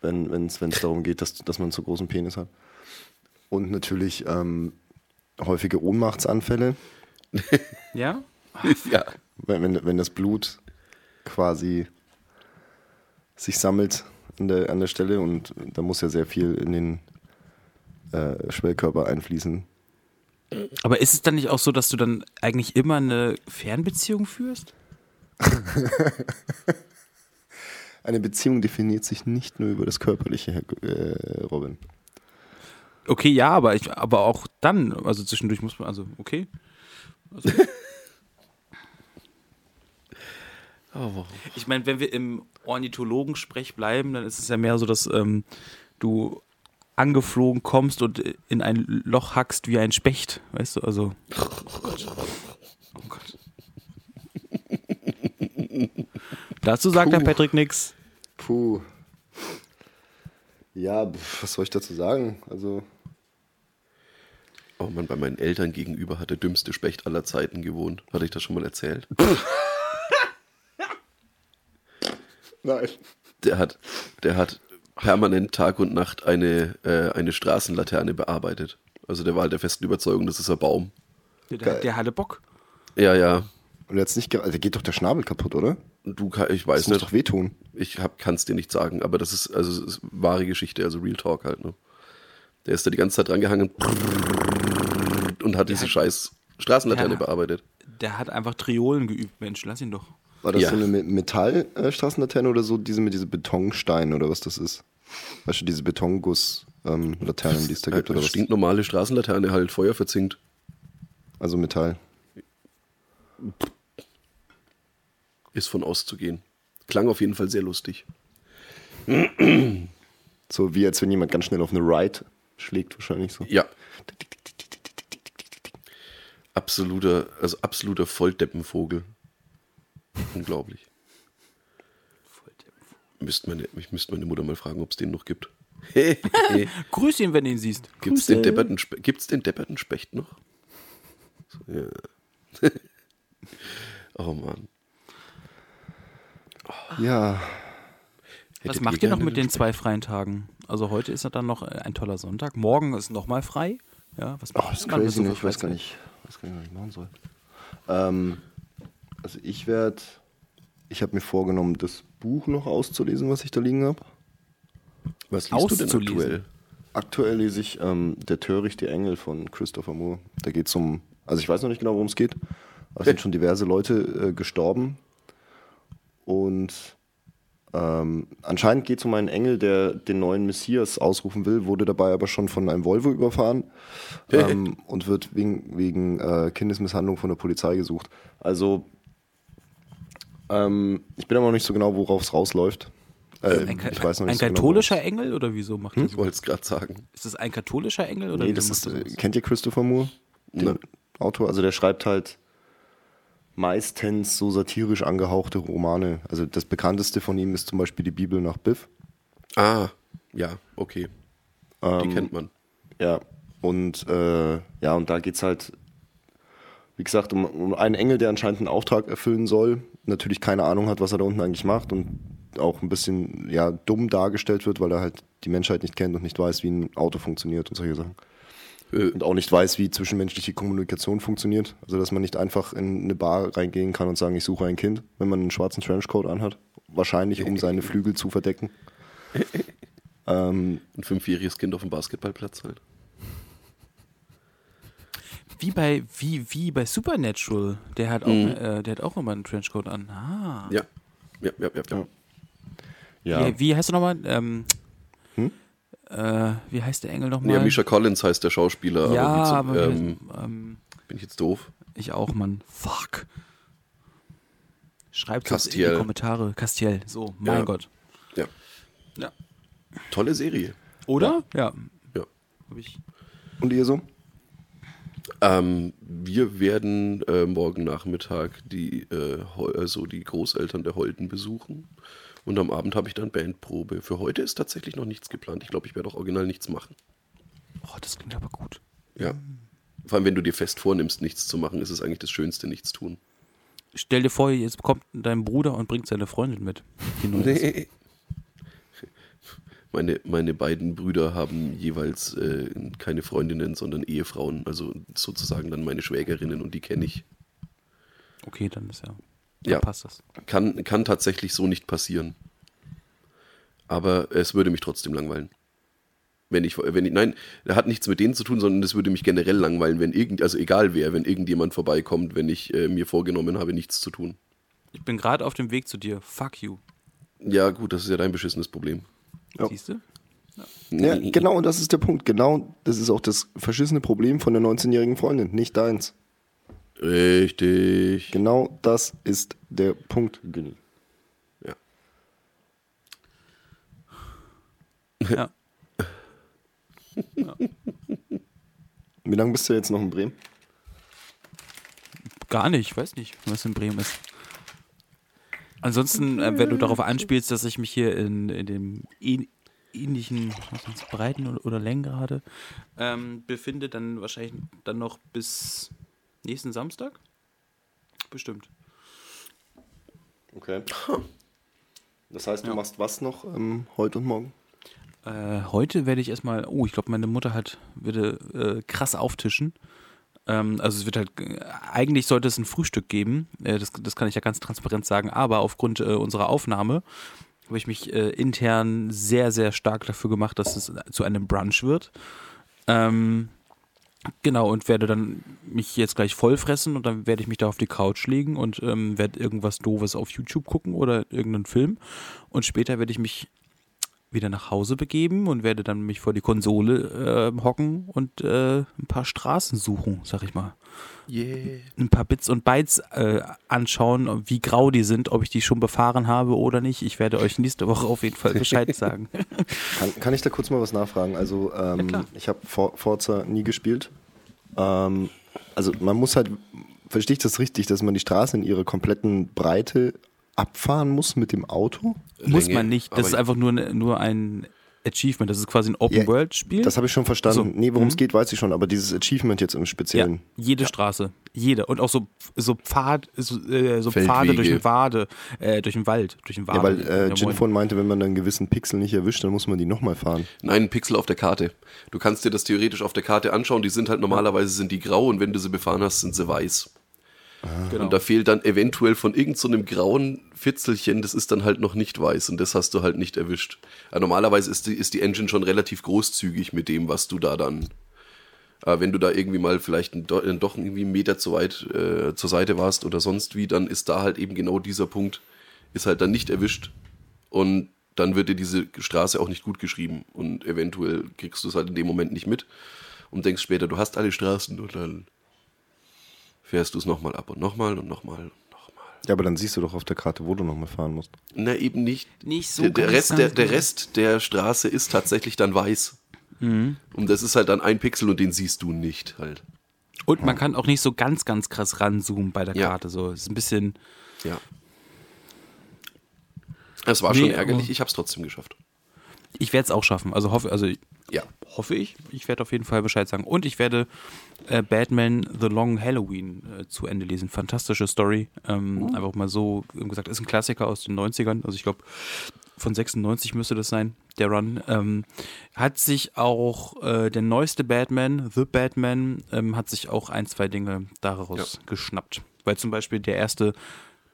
wenn es darum geht, dass, dass man einen zu großen Penis hat. Und natürlich ähm, häufige Ohnmachtsanfälle, Ja? ja. wenn, wenn, wenn das Blut quasi sich sammelt an der, an der Stelle und da muss ja sehr viel in den äh, Schwellkörper einfließen. Aber ist es dann nicht auch so, dass du dann eigentlich immer eine Fernbeziehung führst? Eine Beziehung definiert sich nicht nur über das Körperliche, Herr äh, Robin. Okay, ja, aber ich, aber auch dann, also zwischendurch muss man, also okay. Oh, Ich meine, wenn wir im Ornithologensprech bleiben, dann ist es ja mehr so, dass ähm, du angeflogen kommst und in ein Loch hackst wie ein Specht, weißt du, also. Oh Gott. Dazu sagt der Puh. Patrick nix. Puh. Ja, pf, was soll ich dazu sagen? Also, oh Mann, bei meinen Eltern gegenüber hat der dümmste Specht aller Zeiten gewohnt. Hatte ich das schon mal erzählt? nein. Der hat, der hat permanent Tag und Nacht eine, äh, eine Straßenlaterne bearbeitet. Also der war halt der festen Überzeugung, das ist ein Baum. Der, Geil. der hatte Bock. Ja, ja. Und jetzt nicht, ge- also geht doch der Schnabel kaputt, oder? Du, ich Das weiß muss nicht. doch wehtun. Ich kann es dir nicht sagen, aber das ist also es ist wahre Geschichte, also Real Talk halt. Ne? Der ist da die ganze Zeit drangehangen und hat diese scheiß Straßenlaterne Ja. bearbeitet. Der hat einfach Triolen geübt, Mensch, lass ihn doch. War das Ja. so eine Me- Metallstraßenlaterne oder so diese mit diese Betonsteinen oder was das ist? Weißt du, diese Betonguss-Laternen, die es da gibt oder Eine was? stinknormale Straßenlaterne, halt Feuer verzinkt. Also Metall. Ist von auszugehen. Klang auf jeden Fall sehr lustig. So wie als wenn jemand ganz schnell auf eine Ride schlägt, wahrscheinlich so. Ja. Absoluter, also absoluter Volldeppenvogel. Unglaublich. Müsste meine, ich müsste meine Mutter mal fragen, ob es den noch gibt. Grüß ihn, wenn du ihn siehst. Gibt es den, den depperten Specht noch? So, ja. oh Mann. Ja, Was Hättet macht ihr noch mit den Specht? zwei freien Tagen? Also heute ist ja dann noch ein toller Sonntag. Morgen ist nochmal frei. Ja, was oh, macht das ist crazy, so ne? ich weiß gar nicht, weiß gar nicht, was ich machen soll. Ähm, also ich werde, ich habe mir vorgenommen, das Buch noch auszulesen, was ich da liegen habe. Was liest du denn aktuell? Aktuell lese ich ähm, Der törichte Engel von Christopher Moore. Da geht es um, also ich weiß noch nicht genau, worum es geht, aber es sind schon diverse Leute äh, gestorben. Und ähm, anscheinend geht es um einen Engel, der den neuen Messias ausrufen will, wurde dabei aber schon von einem Volvo überfahren ähm, und wird wegen, wegen äh, Kindesmisshandlung von der Polizei gesucht. Also ähm, ich bin aber noch nicht so genau, worauf es rausläuft. Äh, Ein, ich weiß noch ein genau, katholischer Engel oder wieso macht er Ich so? wollte es gerade sagen. Ist das ein katholischer Engel oder Nee, das ist, er äh, sowas? kennt ihr Christopher Moore? Den Nein. Autor? Also der schreibt halt meistens so satirisch angehauchte Romane. Also das bekannteste von ihm ist zum Beispiel die Bibel nach Biff. Ah, ja, okay. Die Ähm, kennt man. Ja, und äh, ja, und da geht's halt, wie gesagt, um, um einen Engel, der anscheinend einen Auftrag erfüllen soll, natürlich keine Ahnung hat, was er da unten eigentlich macht und auch ein bisschen ja, dumm dargestellt wird, weil er halt die Menschheit nicht kennt und nicht weiß, wie ein Auto funktioniert und solche Sachen. Äh, Und auch nicht weiß, wie zwischenmenschliche Kommunikation funktioniert. Also, dass man nicht einfach in eine Bar reingehen kann und sagen, ich suche ein Kind, wenn man einen schwarzen Trenchcoat anhat. Wahrscheinlich, um seine Flügel zu verdecken. Ähm, Ein fünfjähriges Kind auf dem Basketballplatz halt. Wie bei, wie, wie bei Supernatural. Der hat auch, Mhm. äh, der hat auch immer einen Trenchcoat an. Ah. Ja. Ja, ja, ja. ja. ja. Wie, wie heißt er nochmal? Ähm, Hm? äh, wie heißt der Engel nochmal? Ja, Misha Collins heißt der Schauspieler, ja, aber, aber ähm, ähm, bin ich jetzt doof? ich auch, Mann. Fuck. Schreibt uns in die. Kommentare. Castiel. So, mein Ja. Gott. Ja. Ja. Tolle Serie. Oder? Ja. Ja. Hab ich. Und ihr so? Ähm, wir werden äh, morgen Nachmittag die, äh, also die Großeltern der Holden besuchen. Und am Abend habe ich dann Bandprobe. Für heute ist tatsächlich noch nichts geplant. Ich glaube, ich werde auch original nichts machen. Oh, das klingt aber gut. Ja. Vor allem, wenn du dir fest vornimmst, nichts zu machen, ist es eigentlich das Schönste, nichts tun. Stell dir vor, jetzt kommt dein Bruder und bringt seine Freundin mit. Nee. Meine, meine beiden Brüder haben jeweils äh, keine Freundinnen, sondern Ehefrauen. Also sozusagen dann meine Schwägerinnen und die kenne ich. Okay, dann ist ja. Ja. Dann passt das. Kann, kann tatsächlich so nicht passieren. Aber es würde mich trotzdem langweilen. Wenn ich, wenn ich, nein, er hat nichts mit denen zu tun, sondern es würde mich generell langweilen, wenn irgend, also egal wer, wenn irgendjemand vorbeikommt, wenn ich äh, mir vorgenommen habe, nichts zu tun. Ich bin gerade auf dem Weg zu dir. Fuck you. Ja, gut, das ist ja dein beschissenes Problem. Ja. Siehst du? Ja, genau, und das ist der Punkt. Genau, das ist auch das verschissene Problem von der 19-jährigen Freundin, nicht deins. Richtig. Genau das ist der Punkt, Günni. Ja. Ja. Wie lange bist du jetzt noch in Bremen? Gar nicht, ich weiß nicht, was in Bremen ist. Ansonsten, äh, wenn du darauf anspielst, dass ich mich hier in, in dem ähn- ähnlichen Breiten- oder, oder Längengrade ähm, befinde, dann wahrscheinlich dann noch bis nächsten Samstag? Bestimmt. Okay. Das heißt, du Ja. machst was noch ähm, heute und morgen? Äh, heute werde ich erstmal, oh, ich glaube, meine Mutter hat, würde äh, krass auftischen. Ähm, also es wird halt, eigentlich sollte es ein Frühstück geben, äh, das, das kann ich ja ganz transparent sagen, aber aufgrund äh, unserer Aufnahme habe ich mich äh, intern sehr, sehr stark dafür gemacht, dass es zu einem Brunch wird. Ähm, genau, und werde dann mich jetzt gleich vollfressen und dann werde ich mich da auf die Couch legen und ähm, werde irgendwas Doofes auf YouTube gucken oder irgendeinen Film. Und später werde ich mich wieder nach Hause begeben und werde dann mich vor die Konsole äh, hocken und äh, ein paar Straßen suchen, sag ich mal. Yeah. Ein paar Bits und Bytes äh, anschauen, wie grau die sind, ob ich die schon befahren habe oder nicht. Ich werde euch nächste Woche auf jeden Fall Bescheid sagen. Kann, kann ich da kurz mal was nachfragen? Also, ähm, klar. ich habe For Forza nie gespielt. Ähm, also, man muss halt, verstehe ich das richtig, dass man die Straße in ihrer kompletten Breite abfahren muss mit dem Auto? Muss Länge, man nicht. Das aber ist einfach nur, ne- nur ein Achievement. Das ist quasi ein Open-World-Spiel. Das habe ich schon verstanden. So. Nee, worum es Mhm. geht, weiß ich schon, aber dieses Achievement jetzt im ja, Speziellen. jede Straße. Jede. Und auch so, so, Pfad, so, äh, so. Pfade durch den Wade, äh, durch den Wald. Durch den Wade. Ja, weil äh, Ja, Jin moin. von meinte, wenn man einen gewissen Pixel nicht erwischt, dann muss man die nochmal fahren. Nein, ein Pixel auf der Karte. Du kannst dir das theoretisch auf der Karte anschauen. Die sind halt normalerweise sind die grau und wenn du sie befahren hast, sind sie weiß. Genau. Und da fehlt dann eventuell von irgendeinem so grauen Fitzelchen, das ist dann halt noch nicht weiß und das hast du halt nicht erwischt. Ja, normalerweise ist die, ist die Engine schon relativ großzügig mit dem, was du da dann. Aber wenn du da irgendwie mal vielleicht ein, doch irgendwie einen Meter zu weit äh, zur Seite warst oder sonst wie, dann ist da halt eben genau dieser Punkt, ist halt dann nicht erwischt. Und dann wird dir diese Straße auch nicht gut geschrieben. Und eventuell kriegst du es halt in dem Moment nicht mit und denkst später, du hast alle Straßen und dann fährst du es nochmal ab und nochmal und nochmal und nochmal. Ja, aber dann siehst du doch auf der Karte, wo du nochmal fahren musst. Na, eben nicht. Nicht so der, der, Rest, der, der. Rest der Straße ist tatsächlich dann weiß. Mhm. Und das ist halt dann ein Pixel und den siehst du nicht halt. Und man kann auch nicht so ganz, ganz krass ranzoomen bei der Ja. Karte. So, ist ein bisschen. Ja. Es war Nee, schon ärgerlich, ich habe es trotzdem geschafft. Ich werde es auch schaffen. Also hoffe, also Ja. hoffe ich. Ich werde auf jeden Fall Bescheid sagen. Und ich werde äh, Batman The Long Halloween äh, zu Ende lesen. Fantastische Story. Ähm, Einfach mal so gesagt, ist ein Klassiker aus den 90ern. Also ich glaube, von 96 müsste das sein, der Run. Ähm, hat sich auch äh, der neueste Batman, The Batman, ähm, hat sich auch ein, zwei Dinge daraus geschnappt. Weil zum Beispiel der erste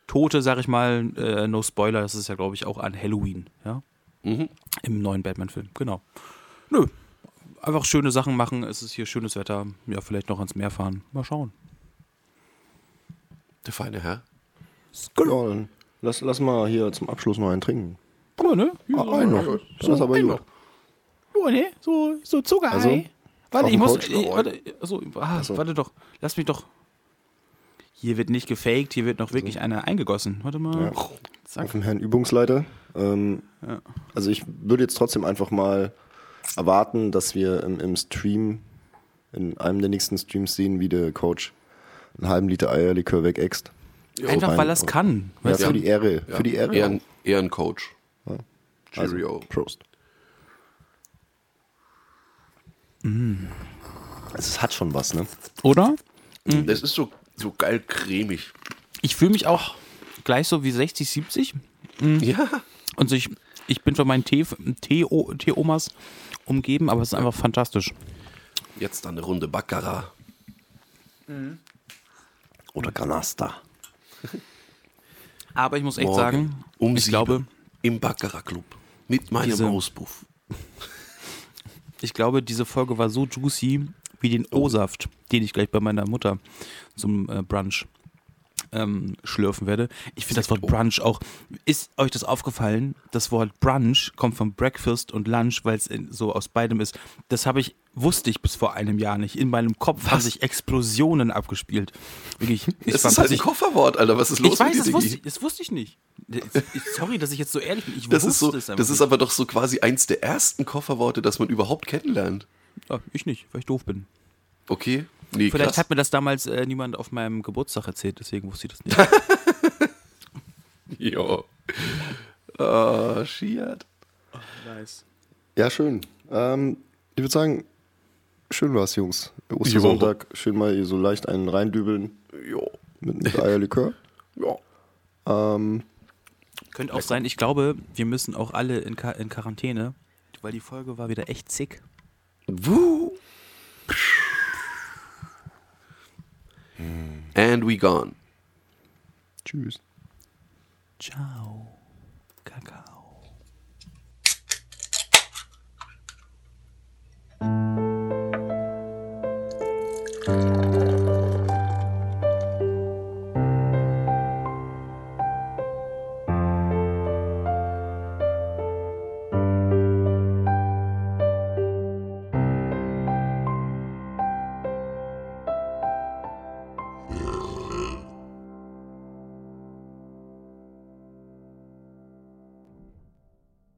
Tote, sag ich mal, äh, no Spoiler, das ist ja, glaube ich, auch an Halloween, ja. Im neuen Batman-Film, genau. Nö. Einfach schöne Sachen machen. Es ist hier schönes Wetter. Ja, vielleicht noch ans Meer fahren. Mal schauen. Der feine Herr. Ja, dann lass, lass mal hier zum Abschluss noch einen trinken. Oh, ne? Ah, einen noch. Das ist aber gut. Oh, ne? So, so Zuckerei. Also, warte, ich muss. Ich, warte, achso, ah, Achso. warte doch. Lass mich doch. Hier wird nicht gefaked, hier wird noch wirklich einer eingegossen. Warte mal. Ja. Zack. Auf dem Herrn Übungsleiter. Ähm, Ja. Also ich würde jetzt trotzdem einfach mal erwarten, dass wir im, im Stream, in einem der nächsten Streams sehen, wie der Coach einen halben Liter Eierlikör wegäxt. Einfach rein- weil er es kann. Ja, für die Ehre. Ja. Für die Ehre. Ehren, Ehrencoach. Also, Cheerio. Prost. Es hat schon was, ne? Oder? Das ist so, so geil cremig. Ich fühle mich auch gleich so wie 60, 70. Ja. Und so ich, ich bin von meinen Tee- Tee- Tee-Omas umgeben, aber es ist einfach fantastisch. Jetzt dann eine Runde Baccarat. Oder Canasta. Aber ich muss echt Morgen sagen, um ich glaube, im Baccarat Club. Mit meinem Diese- Auspuff. ich glaube, diese Folge war so juicy wie den. O-Saft, den ich gleich bei meiner Mutter zum äh, Brunch ähm, schlürfen werde. Ich finde das Wort Brunch auch. Ist euch das aufgefallen? Das Wort Brunch kommt von Breakfast und Lunch, weil es so aus beidem ist. Das habe ich, wusste ich bis vor einem Jahr nicht. In meinem Kopf haben sich Explosionen abgespielt. Wirklich. Ich Das ist halt ein Kofferwort, Alter. Was ist los ich weiß, mit das dir, wusste, ich, das wusste ich nicht. Ich- Sorry, dass ich jetzt so ehrlich bin. Ich Das wusste ist, so, es einfach das ist aber doch so quasi eins der ersten Kofferworte, das man überhaupt kennenlernt. Ja, ich nicht, weil ich doof bin. Okay? Nee, Vielleicht krass. hat mir das damals äh, niemand auf meinem Geburtstag erzählt, deswegen wusste ich das nicht. Jo. Oh, Schiat. nice. Ja, schön. Ähm, ich würde sagen, schön war's, Jungs. Ostersonntag, schön mal hier so leicht einen reindübeln Jo. mit, mit Eierlikör. Ja. Ähm, Könnte auch sein, ich glaube, wir müssen auch alle in, Quar- in Quarantäne, weil die Folge war wieder echt sick. Wuh. Mm. And we gone. Cheers. Ciao. Cacao.